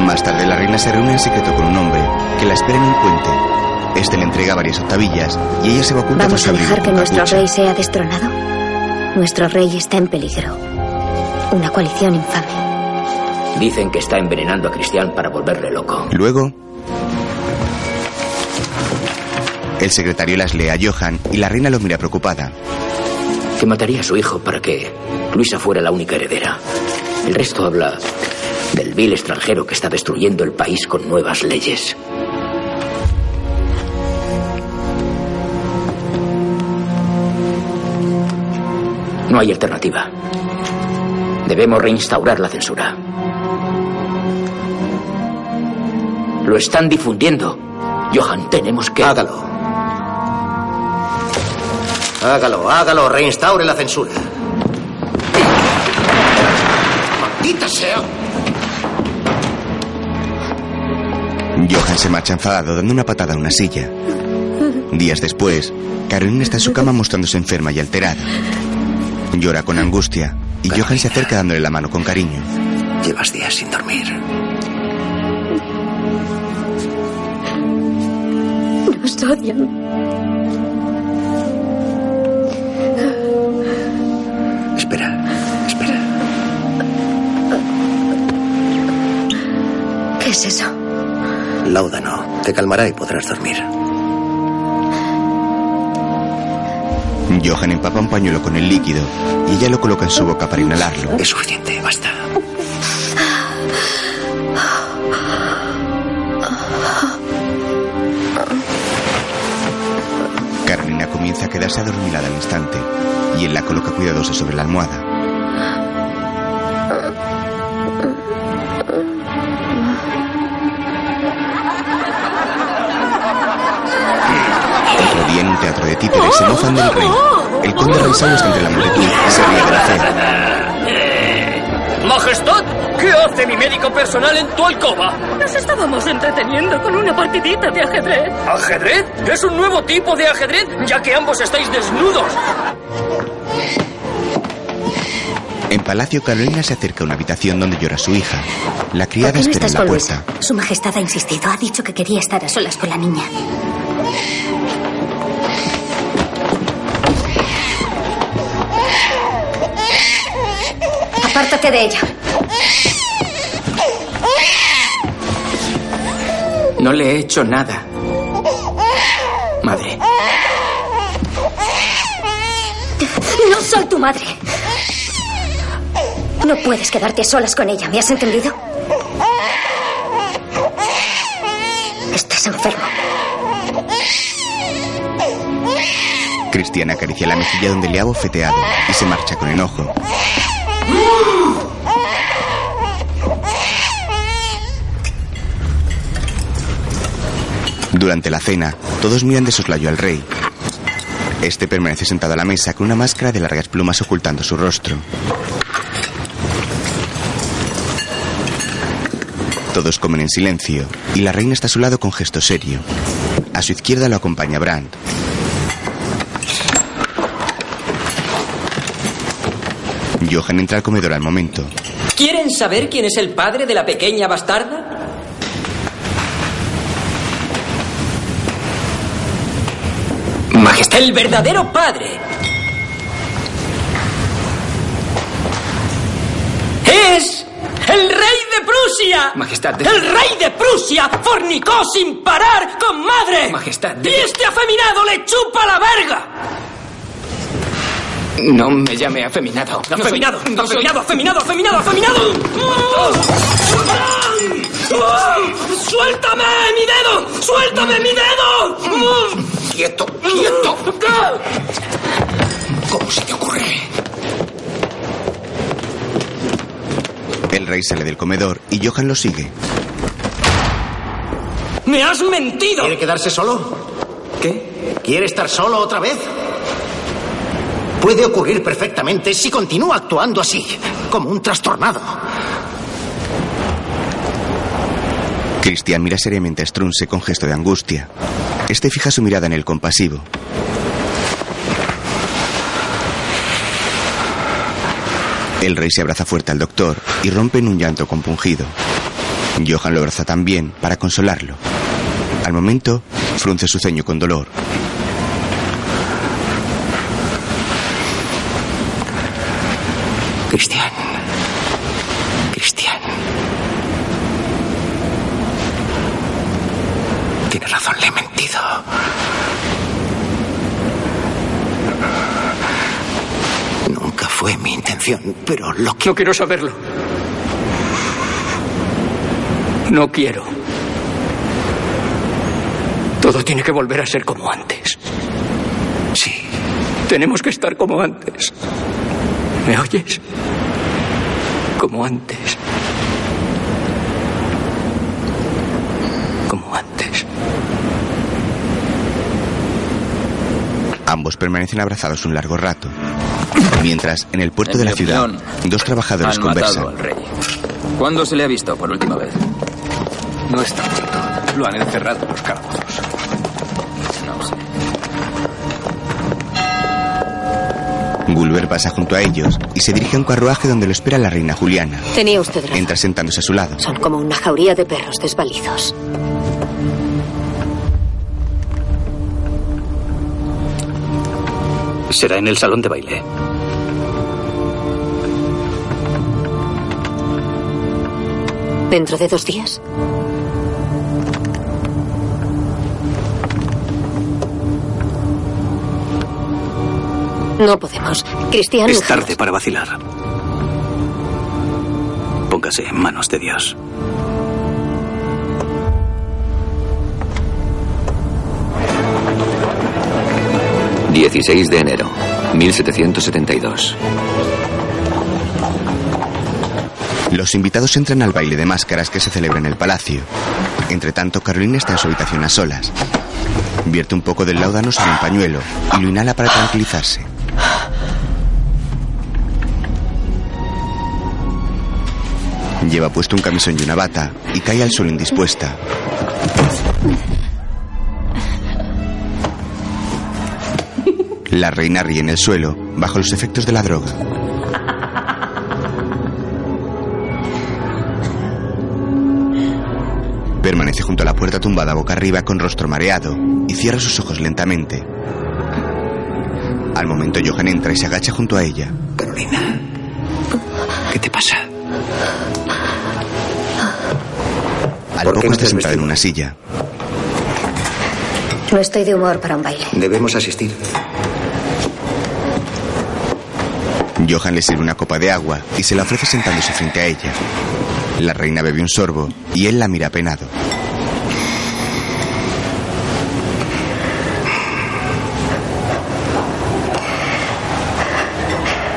Más tarde la reina se reúne en secreto con un hombre que la espera en un puente. Este le entrega varias octavillas y ella se va oculta ¿Vamos tras a dejar que nuestro rey sea destronado? Nuestro rey está en peligro. Una coalición infame. Dicen que está envenenando a Cristian para volverle loco. Luego, el secretario las lee a Johan y la reina lo mira preocupada. Que mataría a su hijo para que Luisa fuera la única heredera. El resto habla del vil extranjero que está destruyendo el país con nuevas leyes. No hay alternativa. Debemos reinstaurar la censura. Lo están difundiendo. Johan, tenemos que... Hágalo. Hágalo, hágalo, reinstaure la censura. ¡Maldita sea! Johan se marcha enfadado dando una patada a una silla. Días después, Carolina está en su cama mostrándose enferma y alterada. Llora con angustia y Johan se acerca dándole la mano con cariño. Llevas días sin dormir. Nos odian. Espera, espera. ¿Qué es eso? Láudano. Te calmará y podrás dormir. Johan empapa un pañuelo con el líquido y ella lo coloca en su boca para inhalarlo. Es suficiente, basta. Carolina comienza a quedarse adormilada al instante y él la coloca cuidadosa sobre la almohada. Títeres se mofan del rey. El conde Raisau está entre la multitud y se ríe de la fe. Majestad, ¿qué hace mi médico personal en tu alcoba? Nos estábamos entreteniendo con una partidita de ajedrez. ¿Ajedrez? ¿Es un nuevo tipo de ajedrez? Ya que ambos estáis desnudos. En palacio, Carolina se acerca a una habitación donde llora su hija. La ¿Por criada qué no espera estás en la con puerta. Su majestad ha insistido. Ha dicho que quería estar a solas con la niña. Apártate de ella. No le he hecho nada. Madre. No soy tu madre. No puedes quedarte solas con ella, ¿me has entendido? Estás enfermo. Cristiana acaricia la mejilla donde le ha bofeteado y se marcha con enojo. Durante la cena, todos miran de soslayo al rey. Este permanece sentado a la mesa con una máscara de largas plumas ocultando su rostro. Todos comen en silencio y la reina está a su lado con gesto serio. A su izquierda lo acompaña Brandt. Johan entra al comedor al momento. ¿Quieren saber quién es el padre de la pequeña bastarda? Majestad. El verdadero padre. Es el rey de Prusia. Majestad. El rey de Prusia fornicó sin parar con madre. Majestad. Y este afeminado le chupa la verga. No me llame afeminado. No soy- Afeminado, soy- afeminado, afeminado, afeminado, afeminado. <laughs> ¡Suéltame mi dedo! ¡Suéltame mi dedo! Quieto, quieto. ¿Cómo se te ocurre? El rey sale del comedor y Johan lo sigue. ¡Me has mentido! ¿Quiere quedarse solo? ¿Qué? ¿Quiere estar solo otra vez? Puede ocurrir perfectamente si continúa actuando así, como un trastornado. Christian mira seriamente a Strunse con gesto de angustia. Este fija su mirada en el compasivo. El rey se abraza fuerte al doctor y rompe en un llanto compungido. Johan lo abraza también para consolarlo. Al momento, frunce su ceño con dolor. Cristian. Cristian. Tiene razón, le he mentido. Nunca fue pero lo que... No quiero saberlo. No quiero. Todo tiene que volver a ser como antes. Sí. Tenemos que estar como antes. ¿Me oyes? Como antes. Como antes. Ambos permanecen abrazados un largo rato. Mientras, en el puerto En de la ciudad, opinión, dos trabajadores Han conversan. matado al rey. ¿Cuándo se le ha visto por última vez? No está muerto. Lo han encerrado en los calabozos. No sé. Gulber pasa junto a ellos y se dirige a un carruaje donde lo espera la reina Juliana. Tenía usted razón. Entra sentándose a su lado. Son como una jauría de perros desvalidos. Será en el salón de baile. ¿Dentro de dos días? No podemos. Cristian. Es tarde para vacilar. Póngase en manos de Dios. – 16 de enero, 1772. Los invitados entran al baile de máscaras que se celebra en el palacio. Entre tanto, Carolina está en su habitación a solas. Vierte un poco del láudano sobre un pañuelo y lo inhala para tranquilizarse. Lleva puesto un camisón y una bata y cae al suelo indispuesta. La reina ríe en el suelo, bajo los efectos de la droga. Permanece junto a la puerta tumbada boca arriba con rostro mareado y cierra sus ojos lentamente. Al momento Johan entra y se agacha junto a ella. Carolina, ¿qué te pasa? Al ¿Por qué poco no está sentada en una silla. No estoy de humor para un baile. Debemos asistir. Johan le sirve una copa de agua y se la ofrece sentándose frente a ella. La reina bebe un sorbo y él la mira penado.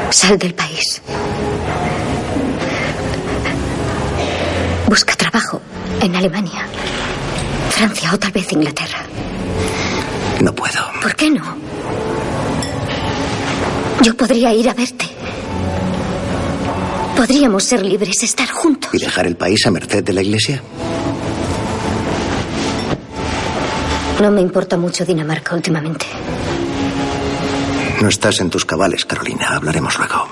Sal del país. Busca trabajo en Alemania, Francia o tal vez Inglaterra. No puedo. ¿Por qué no? Yo podría ir a verte. Podríamos ser libres, estar juntos. ¿Y dejar el país a merced de la iglesia? No me importa mucho Dinamarca últimamente. No estás en tus cabales, Carolina. Hablaremos luego.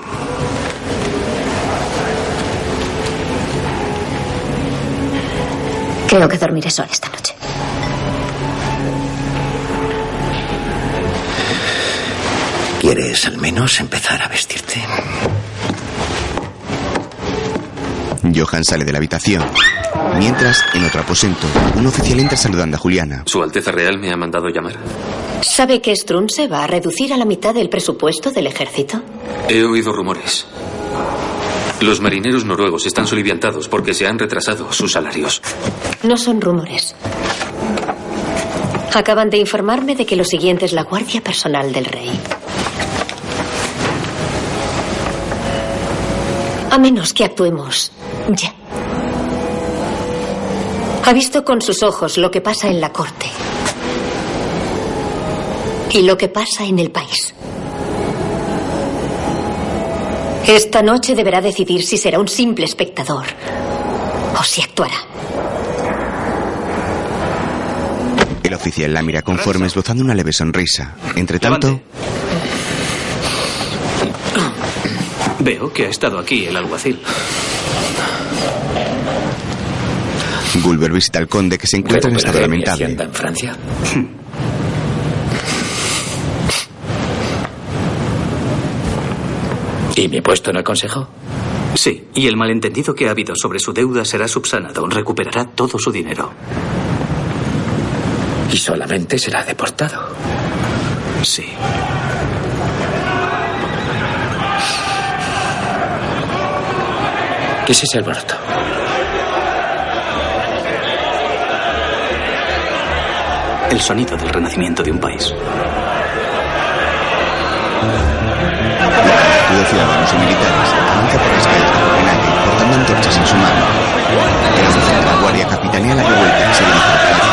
Creo que dormiré sola esta noche. ¿Quieres al menos empezar a vestirte? Johan sale de la habitación. Mientras, en otro aposento, un oficial entra saludando a Juliana. ¿Su Alteza Real me ha mandado llamar? ¿Sabe que Strunse va a reducir a la mitad el presupuesto del ejército? He oído rumores. Los marineros noruegos están soliviantados porque se han retrasado sus salarios. No son rumores. Acaban de informarme de que lo siguiente es la guardia personal del rey. A menos que actuemos ya. Ha visto con sus ojos lo que pasa en la corte y lo que pasa en el país. Esta noche deberá decidir si será un simple espectador o si actuará. El oficial la mira conforme esbozando una leve sonrisa. Entre tanto, Veo que ha estado aquí el alguacil. Gulber visita al conde que se encuentra en estado ¿Recuperaré mi lamentable. en Francia? ¿Y mi puesto en el consejo? Sí, y el malentendido que ha habido sobre su deuda será subsanado. Recuperará todo su dinero. Y solamente será deportado. Sí. ¿Qué es ese alboroto? El sonido del renacimiento de un país. Multitud de ciudadanos y militares avanza por las calles de Copenhague portando antorchas en su mano. El oficial de la guardia capitanea la revuelta y se dirige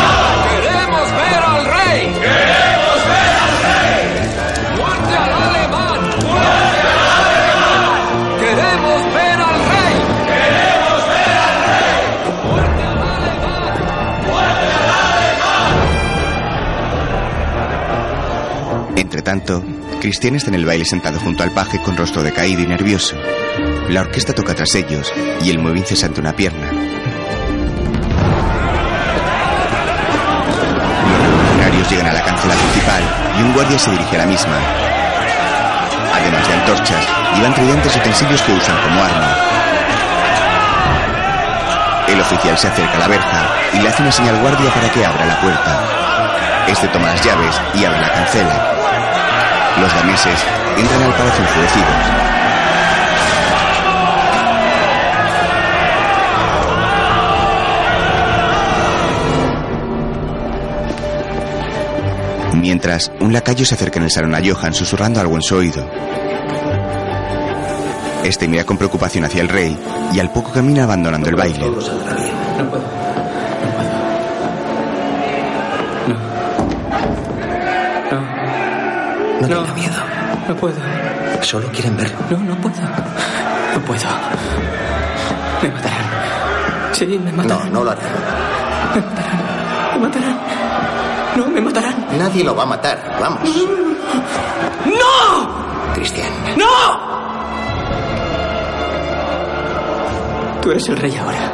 tanto, Cristian está en el baile sentado junto al paje con rostro decaído y nervioso. La orquesta toca tras ellos y él mueve incesante una pierna. Los revolucionarios llegan a la cancela principal y un guardia se dirige a la misma. Además de antorchas, llevan tridentes utensilios que usan como arma. El oficial se acerca a la verja y le hace una señal al guardia para que abra la puerta. Este toma las llaves y abre la cancela. Los daneses entran al palacio enfurecidos. Mientras, un lacayo se acerca en el salón a Johan susurrando algo en su oído. Este mira con preocupación hacia el rey y al poco camina abandonando el baile. No, tenga miedo. No puedo. Solo quieren verlo. No, no puedo. No puedo. Me matarán. Sí, me matarán. No, no lo harán. Me matarán. Me matarán. No, me matarán. Nadie lo va a matar. Vamos. ¡No! Cristian. ¡No! Tú eres el rey ahora.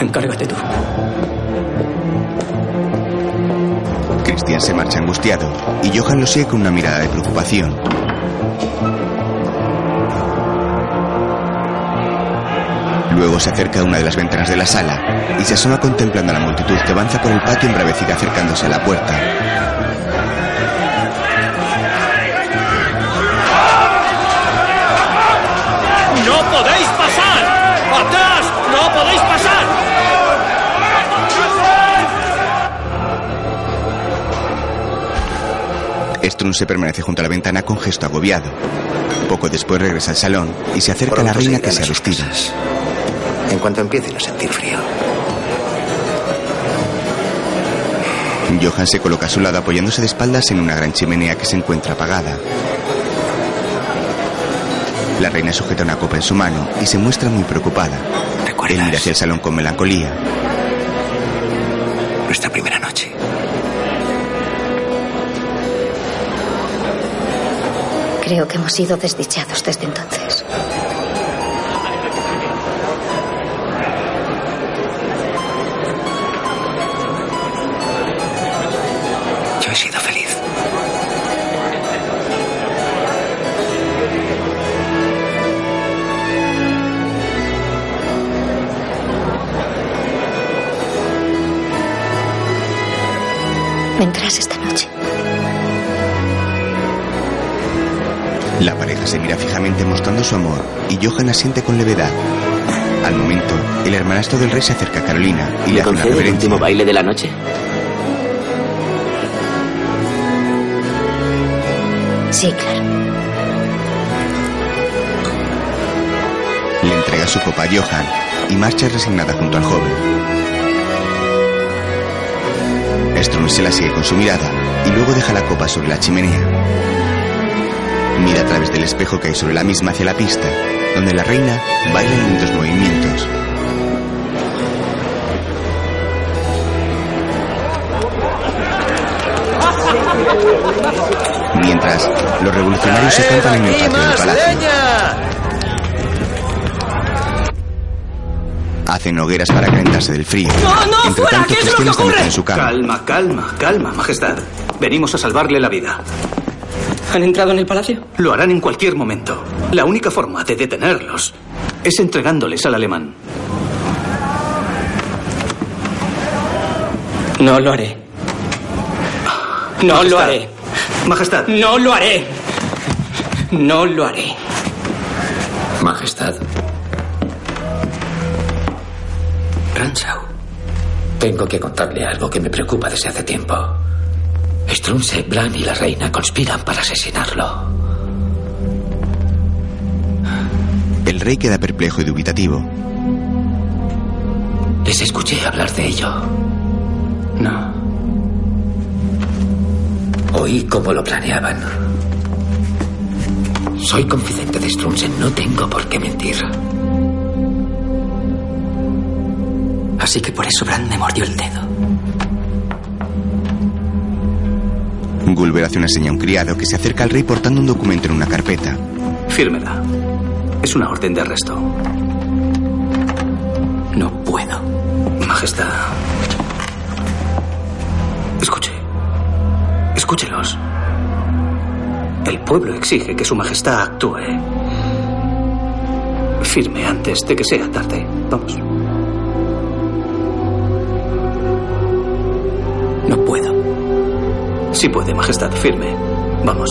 Encárgate tú. Christian se marcha angustiado y Johan lo sigue con una mirada de preocupación. Luego se acerca a una de las ventanas de la sala y se asoma contemplando a la multitud que avanza por el patio embravecida acercándose a la puerta. Strun permanece junto a la ventana con gesto agobiado. Poco después regresa al salón y se acerca a la reina se que se ha a sus vestido. En cuanto empiecen a sentir frío. Johan se coloca a su lado apoyándose de espaldas en una gran chimenea que se encuentra apagada. La reina sujeta una copa en su mano y se muestra muy preocupada. Él mira hacia el salón con melancolía. Nuestra primera Creo que hemos sido desdichados desde entonces. Su amor y Johan asiente con levedad. Al momento, el hermanastro del rey se acerca a Carolina y le ¿Le hace una concede el reverencia. último baile de la noche? Sí, claro. Le entrega su copa a Johan y marcha resignada junto al joven. Strun se la sigue con su mirada y luego deja la copa sobre la chimenea. Mira a través del espejo que hay sobre la misma hacia la pista, donde la reina baila en lentos movimientos. Mientras, los revolucionarios se campan en el patio del palacio. Hacen hogueras para calentarse del frío. ¡No, no, Entre fuera! tanto, ¿Qué es lo que ocurre? en su cama. Calma, calma, calma, majestad. Venimos a salvarle la vida. ¿Han entrado en el palacio? Lo harán en cualquier momento. La única forma de detenerlos es entregándoles al alemán. No lo haré. No lo Majestad. haré. Majestad. No lo haré. No lo haré. Majestad. Ranchau. Tengo que contarle algo que me preocupa desde hace tiempo. Strunze, Blan y la reina conspiran para asesinarlo. El rey queda perplejo y dubitativo. Les escuché hablar de ello. No. Oí cómo lo planeaban. Soy confidente de Strunzen, no tengo por qué mentir. Así que por eso Bran me mordió el dedo. Gulber hace una seña a un criado que se acerca al rey portando un documento en una carpeta. Fírmela. Es una orden de arresto. No puedo. Majestad. Escuche. Escúchelos. El pueblo exige que su majestad actúe. Firme antes de que sea tarde. Vamos. Sí puede, majestad. Firme. Vamos.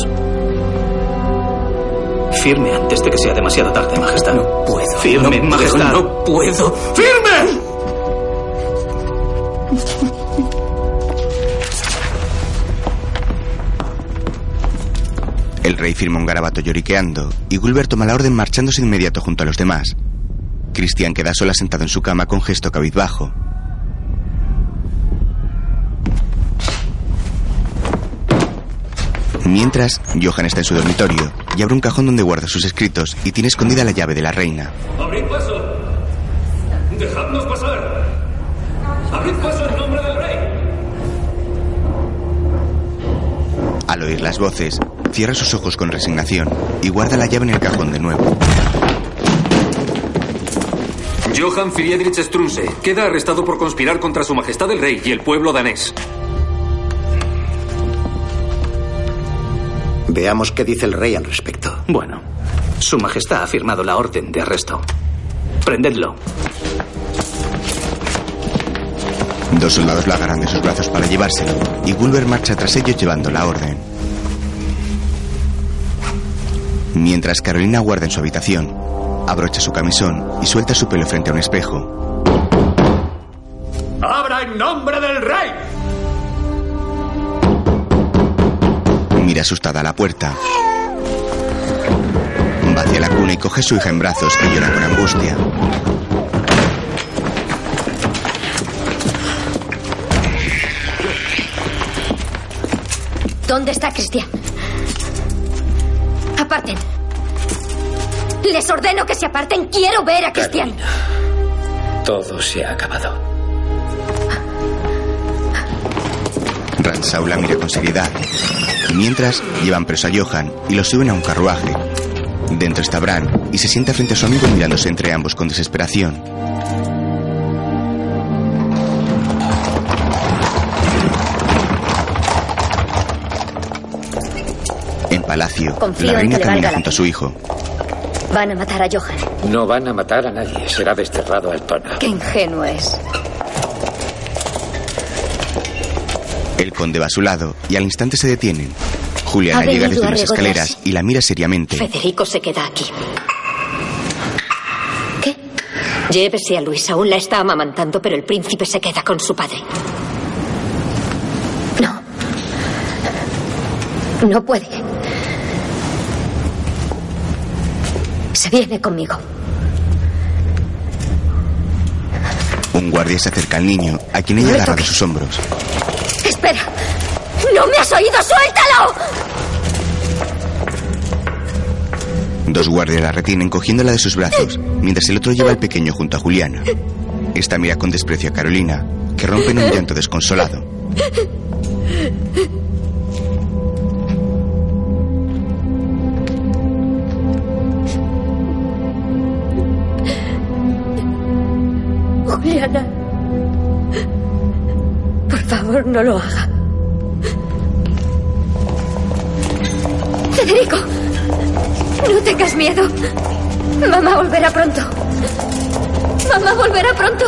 Firme antes de que sea demasiado tarde, majestad. No puedo. Firme, no majestad. Puedo, no puedo. ¡Firme! El rey firma un garabato lloriqueando y Gulber toma la orden marchándose de inmediato junto a los demás. Cristian queda sola sentado en su cama con gesto cabizbajo. Mientras, Johan está en su dormitorio y abre un cajón donde guarda sus escritos y tiene escondida la llave de la reina. ¡Abrid paso! ¡Dejadnos pasar! ¡Abrid paso en nombre del rey! Al oír las voces, cierra sus ojos con resignación y guarda la llave en el cajón de nuevo. Johann Friedrich Strunse queda arrestado por conspirar contra su majestad el rey y el pueblo danés. Veamos qué dice el rey al respecto. Bueno, Su Majestad ha firmado la orden de arresto. Prendedlo. Dos soldados lo agarran de sus brazos para llevárselo y Gulber marcha tras ellos llevando la orden. Mientras Carolina guarda en su habitación, abrocha su camisón y suelta su pelo frente a un espejo. ¡Abra en nombre del rey! Asustada a la puerta. Va hacia la cuna y coge a su hija en brazos y llora con angustia. ¿Dónde está Cristian? Aparten. Les ordeno que se aparten. Quiero ver a Cristian. Todo se ha acabado. Ransaul la mira con seriedad. Mientras, llevan preso a Johan y lo suben a un carruaje. Dentro está Bran y se sienta frente a su amigo mirándose entre ambos con desesperación. En palacio, Confío la reina camina junto a su hijo. Van a matar a Johan. No van a matar a nadie. Será desterrado al tono. Qué ingenuo es. El conde va a su lado y al instante se detienen. Juliana Ha llega desde las escaleras y la mira seriamente. Federico se queda aquí. ¿Qué? Llévese a Luis. Aún la está amamantando, pero el príncipe se queda con su padre. No puede. Se viene conmigo. Un guardia se acerca al niño, a quien ella No agarra de sus hombros. ¡Espera! ¡No me has oído! ¡Suéltalo! Dos guardias la retienen cogiéndola de sus brazos, mientras el otro lleva al pequeño junto a Juliana. Esta mira con desprecio a Carolina, que rompe en un llanto desconsolado. Juliana. Por favor, no lo haga. Federico, no tengas miedo. Mamá volverá pronto. Mamá volverá pronto.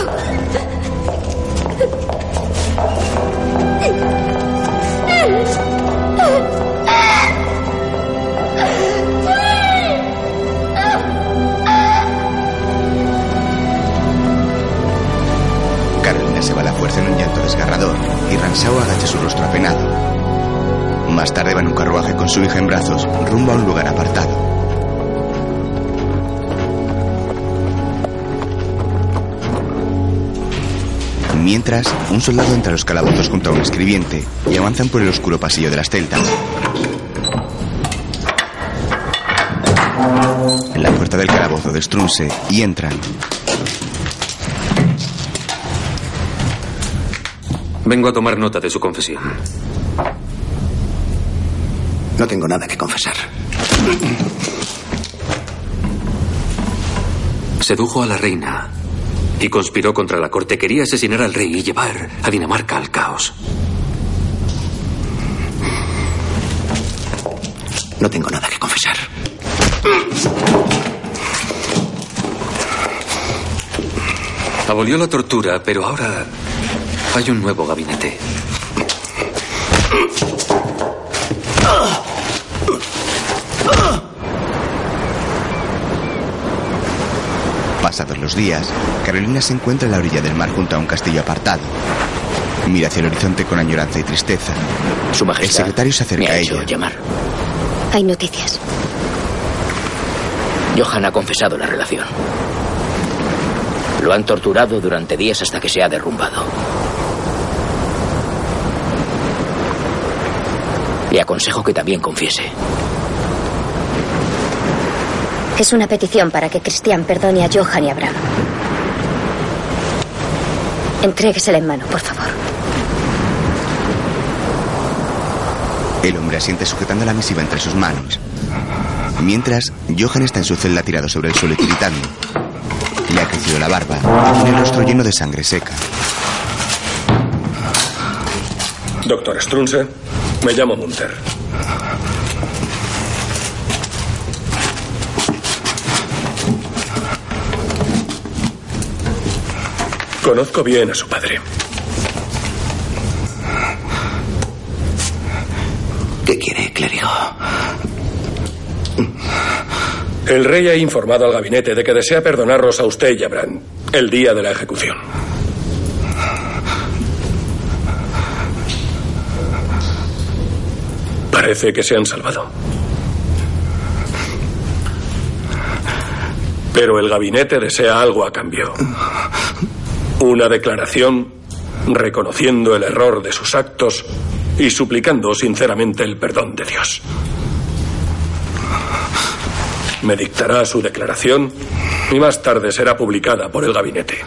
La fuerza en un llanto desgarrador y Ransao agacha su rostro apenado. Más tarde va en un carruaje con su hija en brazos, rumbo a un lugar apartado. Mientras, un soldado entra a los calabozos junto a un escribiente y avanzan por el oscuro pasillo de las celdas. En la puerta del calabozo de Strunse y entran. Vengo a tomar nota de su confesión. No tengo nada que confesar. Sedujo a la reina y conspiró contra la corte. Quería asesinar al rey y llevar a Dinamarca al caos. No tengo nada que confesar. Abolió la tortura, pero ahora hay un nuevo gabinete. Pasados los días, Carolina se encuentra en la orilla del mar junto a un castillo apartado. Mira hacia el horizonte con añoranza y tristeza. Su majestad El secretario se acerca me ha a ella. llamar. Hay noticias. Johan ha confesado la relación. Lo han torturado durante días hasta que se ha derrumbado. Le aconsejo que también confiese. Es una petición para que Cristian perdone a Johan y a Bram. Entréguesela en mano, por favor. El hombre asiente sujetando la misiva entre sus manos. Mientras, Johan está en su celda tirado sobre el suelo y tiritando. Le ha crecido la barba y tiene el rostro lleno de sangre seca. Doctor Strunze, me llamo Munter. Conozco bien a su padre. ¿Qué quiere, clérigo? El rey ha informado al gabinete de que desea perdonarlos a usted y a Bran el día de la ejecución. Que se han salvado. Pero el gabinete desea algo a cambio. Una declaración reconociendo el error de sus actos y suplicando sinceramente el perdón de Dios. Me dictará su declaración y más tarde será publicada por el gabinete.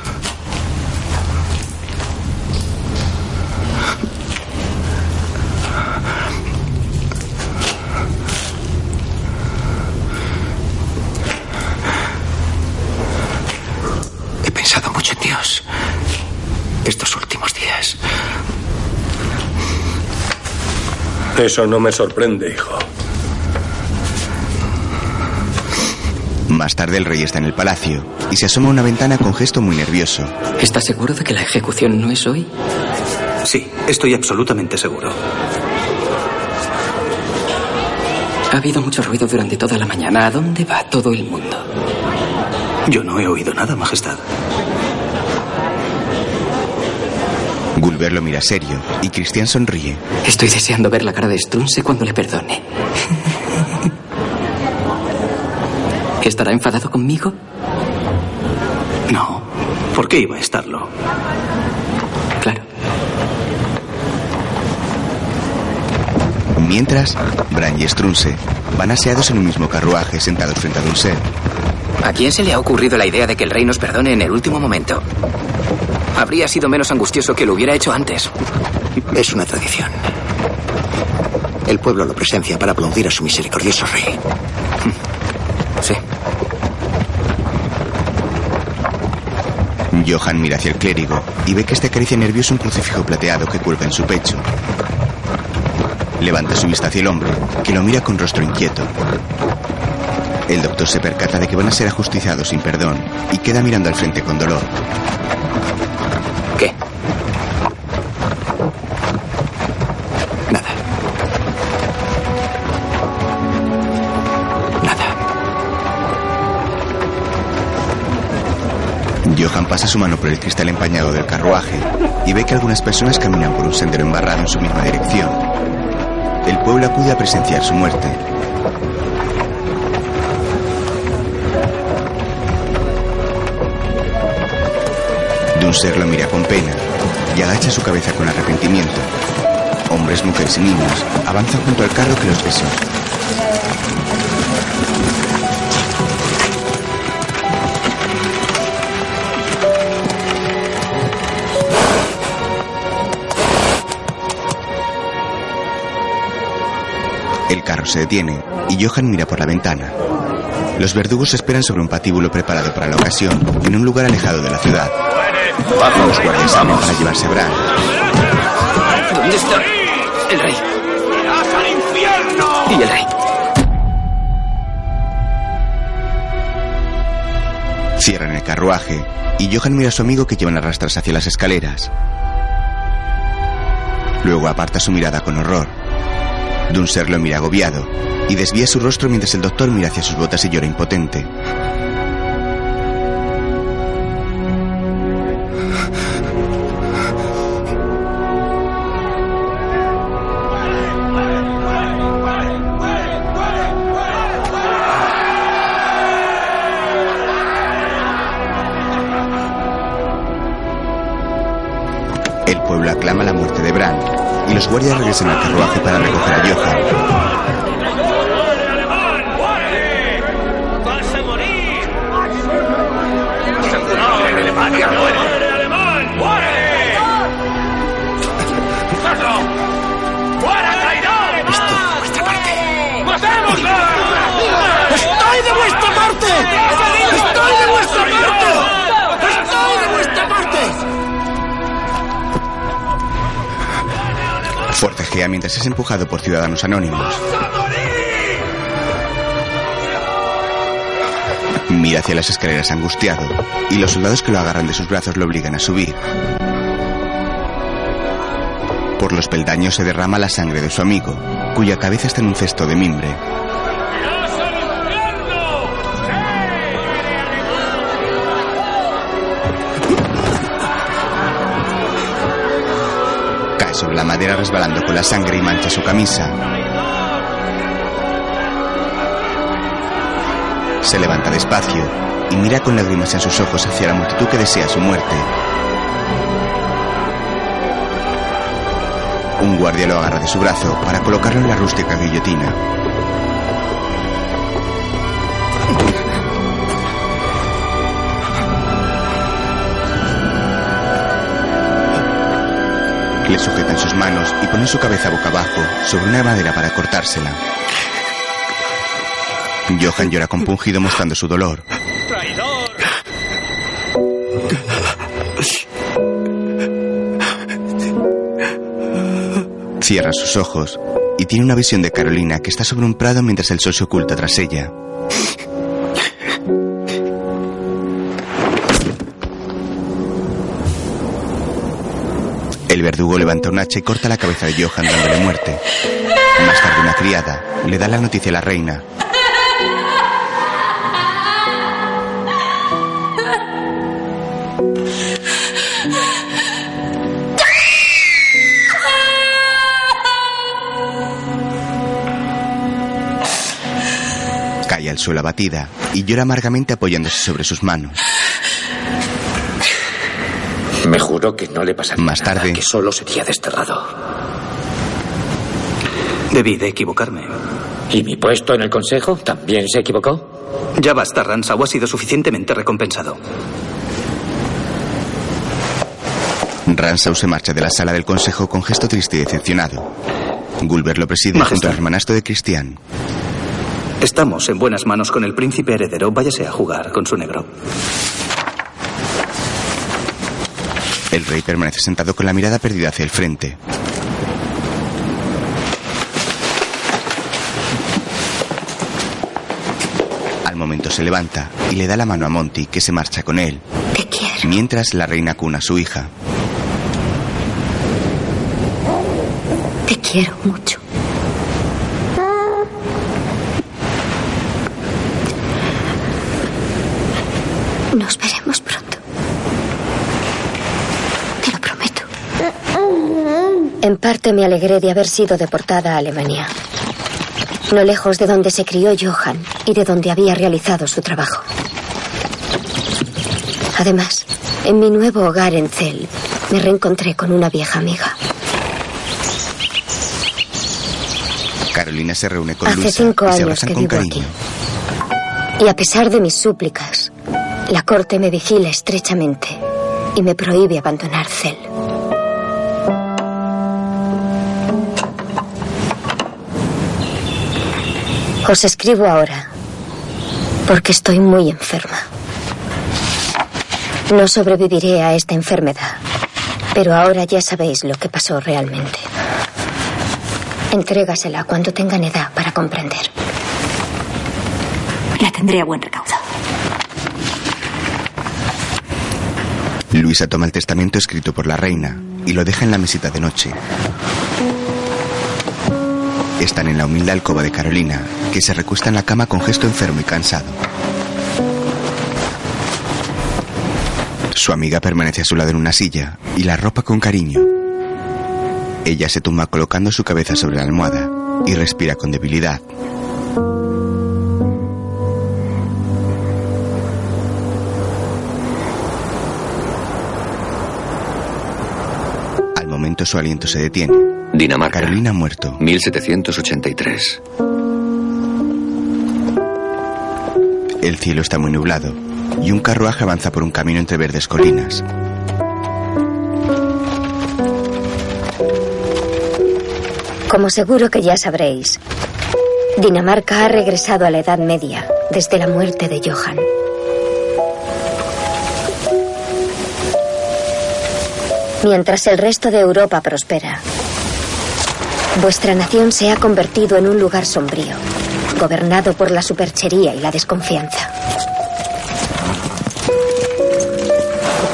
Eso no me sorprende, hijo. Más tarde el rey está en el palacio y se asoma a una ventana con gesto muy nervioso. ¿Estás seguro de que la ejecución no es hoy? Sí, estoy absolutamente seguro. Ha habido mucho ruido durante toda la mañana. ¿A dónde va todo el mundo? Yo no he oído nada, Majestad. Gulber lo mira serio y Cristian sonríe. Estoy deseando ver la cara de Strunse cuando le perdone. ¿Estará enfadado conmigo? No. ¿Por qué iba a estarlo? Claro. Mientras, Bran y Strunse van aseados en un mismo carruaje sentados frente a Dulce. ¿A quién se le ha ocurrido la idea de que el rey nos perdone en el último momento? Habría sido menos angustioso que lo hubiera hecho antes. Es una tradición. El pueblo lo presencia para aplaudir a su misericordioso rey. Sí. Johan mira hacia el clérigo y ve que este acaricia nervioso un crucifijo plateado que cuelga en su pecho. Levanta su vista hacia el hombre, que lo mira con rostro inquieto. El doctor se percata de que van a ser ajusticiados sin perdón y queda mirando al frente con dolor. Pasa su mano por el cristal empañado del carruaje y ve que algunas personas caminan por un sendero embarrado en su misma dirección. El pueblo acude a presenciar su muerte. Dunser lo mira con pena y agacha su cabeza con arrepentimiento. Hombres, mujeres y niños avanzan junto al carro que los besó. Se detiene y Johan mira por la ventana. Los verdugos esperan sobre un patíbulo preparado para la ocasión en un lugar alejado de la ciudad. Los guardias salen para llevarse a Bran. ¿Dónde está el rey? al infierno! ¿Y el rey? Cierran el carruaje y Johan mira a su amigo que llevan arrastras hacia las escaleras. Luego aparta su mirada con horror. Dunser lo mira agobiado y desvía su rostro mientras el doctor mira hacia sus botas y llora impotente. Los guardias regresan al carruaje para recoger a Johan. Mientras es empujado por ciudadanos anónimos. Mira hacia las escaleras angustiado y los soldados que lo agarran de sus brazos lo obligan a subir. Por los peldaños se derrama la sangre de su amigo, cuya cabeza está en un cesto de mimbre. Resbalando con la sangre y mancha su camisa. Se levanta despacio y mira con lágrimas en sus ojos hacia la multitud que desea su muerte. Un guardia lo agarra de su brazo para colocarlo en la rústica guillotina. Le sujeta en sus manos y pone su cabeza boca abajo sobre una madera para cortársela. Johan llora compungido mostrando su dolor. ¡Traidor! Cierra sus ojos y tiene una visión de Carolina que está sobre un prado mientras el sol se oculta tras ella. Verdugo levanta un hacha y corta la cabeza de Johan dándole muerte. Más tarde una criada le da la noticia a la reina. Cae al suelo abatida y llora amargamente apoyándose sobre sus manos. Me juro que no le pasaría Más nada, tarde- que solo sería desterrado. Debí de equivocarme. ¿Y mi puesto en el consejo también se equivocó? Ya basta, Ransau ha sido suficientemente recompensado. Ransau se marcha de la sala del consejo con gesto triste y decepcionado. Gulber lo preside Majestad. junto al hermanastro de Cristian. Estamos en buenas manos con el príncipe heredero. Váyase a jugar con su negro. El rey permanece sentado con la mirada perdida hacia el frente. Al momento se levanta y le da la mano a Monty, que se marcha con él. Te quiero. Mientras la reina cuna a su hija. Te quiero mucho. Nos veremos pronto. Te lo prometo. En parte me alegré de haber sido deportada a Alemania. No lejos de donde se crió Johann y de donde había realizado su trabajo. Además, en mi nuevo hogar en Zell, me reencontré con una vieja amiga. Carolina se reúne con Hace Luisa cinco y se años que con vivo cariño. Y a pesar de mis súplicas, la corte me vigila estrechamente y me prohíbe abandonar Cel. Os escribo ahora porque estoy muy enferma. No sobreviviré a esta enfermedad, pero ahora ya sabéis lo que pasó realmente. Entrégasela cuando tengan edad para comprender. La tendré a buen recaudo. Luisa toma el testamento escrito por la reina y lo deja en la mesita de noche. Están en la humilde alcoba de Carolina, que se recuesta en la cama con gesto enfermo y cansado. Su amiga permanece a su lado en una silla y la ropa con cariño. Ella se tumba colocando su cabeza sobre la almohada y respira con debilidad. Al momento su aliento se detiene. Dinamarca. Carolina ha muerto. 1783. El cielo está muy nublado y un carruaje avanza por un camino entre verdes colinas. Como seguro que ya sabréis, Dinamarca ha regresado a la Edad Media desde la muerte de Johan. Mientras el resto de Europa prospera, vuestra nación se ha convertido en un lugar sombrío, gobernado por la superchería y la desconfianza.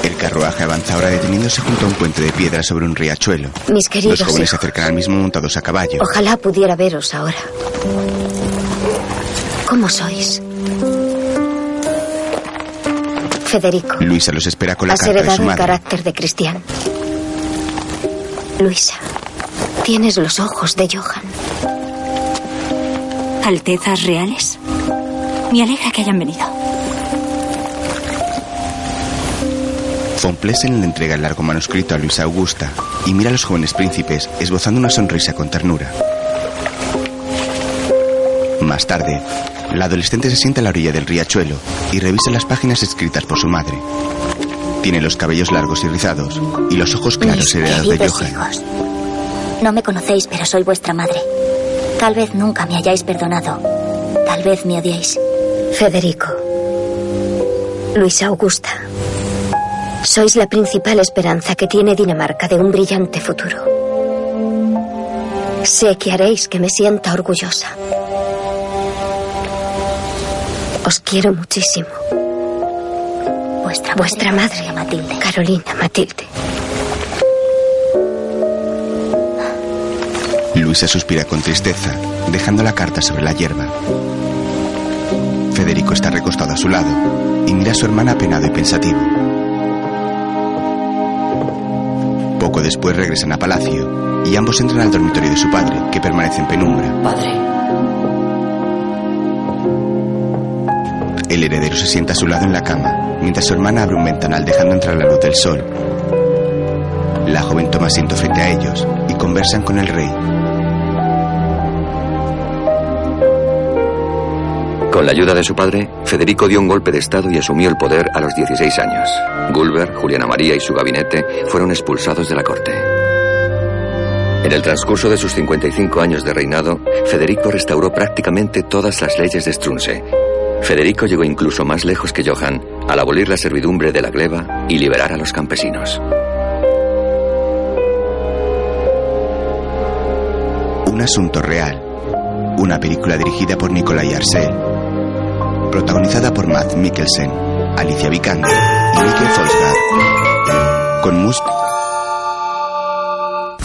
El carruaje avanza ahora deteniéndose junto a un puente de piedra sobre un riachuelo. Mis queridos Los jóvenes se acercan al mismo montados a caballo. Ojalá pudiera veros ahora. ¿Cómo sois? Federico, Luisa los espera con la has carta de heredado el carácter de Cristian. Luisa, tienes los ojos de Johan. Altezas reales. Me alegra que hayan venido. Von Plesen le entrega el largo manuscrito a Luisa Augusta y mira a los jóvenes príncipes esbozando una sonrisa con ternura. Más tarde, la adolescente se sienta a la orilla del riachuelo y revisa las páginas escritas por su madre. Tiene los cabellos largos y rizados y los ojos claros Mis heredados de Johan. hijos, no me conocéis, pero soy vuestra madre. Tal vez nunca me hayáis perdonado. Tal vez me odiéis. Federico, Luisa Augusta, sois la principal esperanza que tiene Dinamarca de un brillante futuro. Sé que haréis que me sienta orgullosa. Os quiero muchísimo. Vuestra, Vuestra madre, Matilde. Carolina Matilde. Luisa suspira con tristeza, dejando la carta sobre la hierba. Federico está recostado a su lado y mira a su hermana apenado y pensativo. Poco después regresan a palacio y ambos entran al dormitorio de su padre, que permanece en penumbra. Padre. El heredero se sienta a su lado en la cama, mientras su hermana abre un ventanal dejando entrar la luz del sol. La joven toma asiento frente a ellos y conversan con el rey. Con la ayuda de su padre, Federico dio un golpe de Estado y asumió el poder a los 16 años. Gulber, Juliana María y su gabinete fueron expulsados de la corte. En el transcurso de sus 55 años de reinado, Federico restauró prácticamente todas las leyes de Strunse. Federico llegó incluso más lejos que Johan al abolir la servidumbre de la gleba y liberar a los campesinos. Un asunto real. Una película dirigida por Nicolai Arcel. Protagonizada por Matt Mikkelsen, Alicia Vikander y Mikkel Forsgaard. Con mus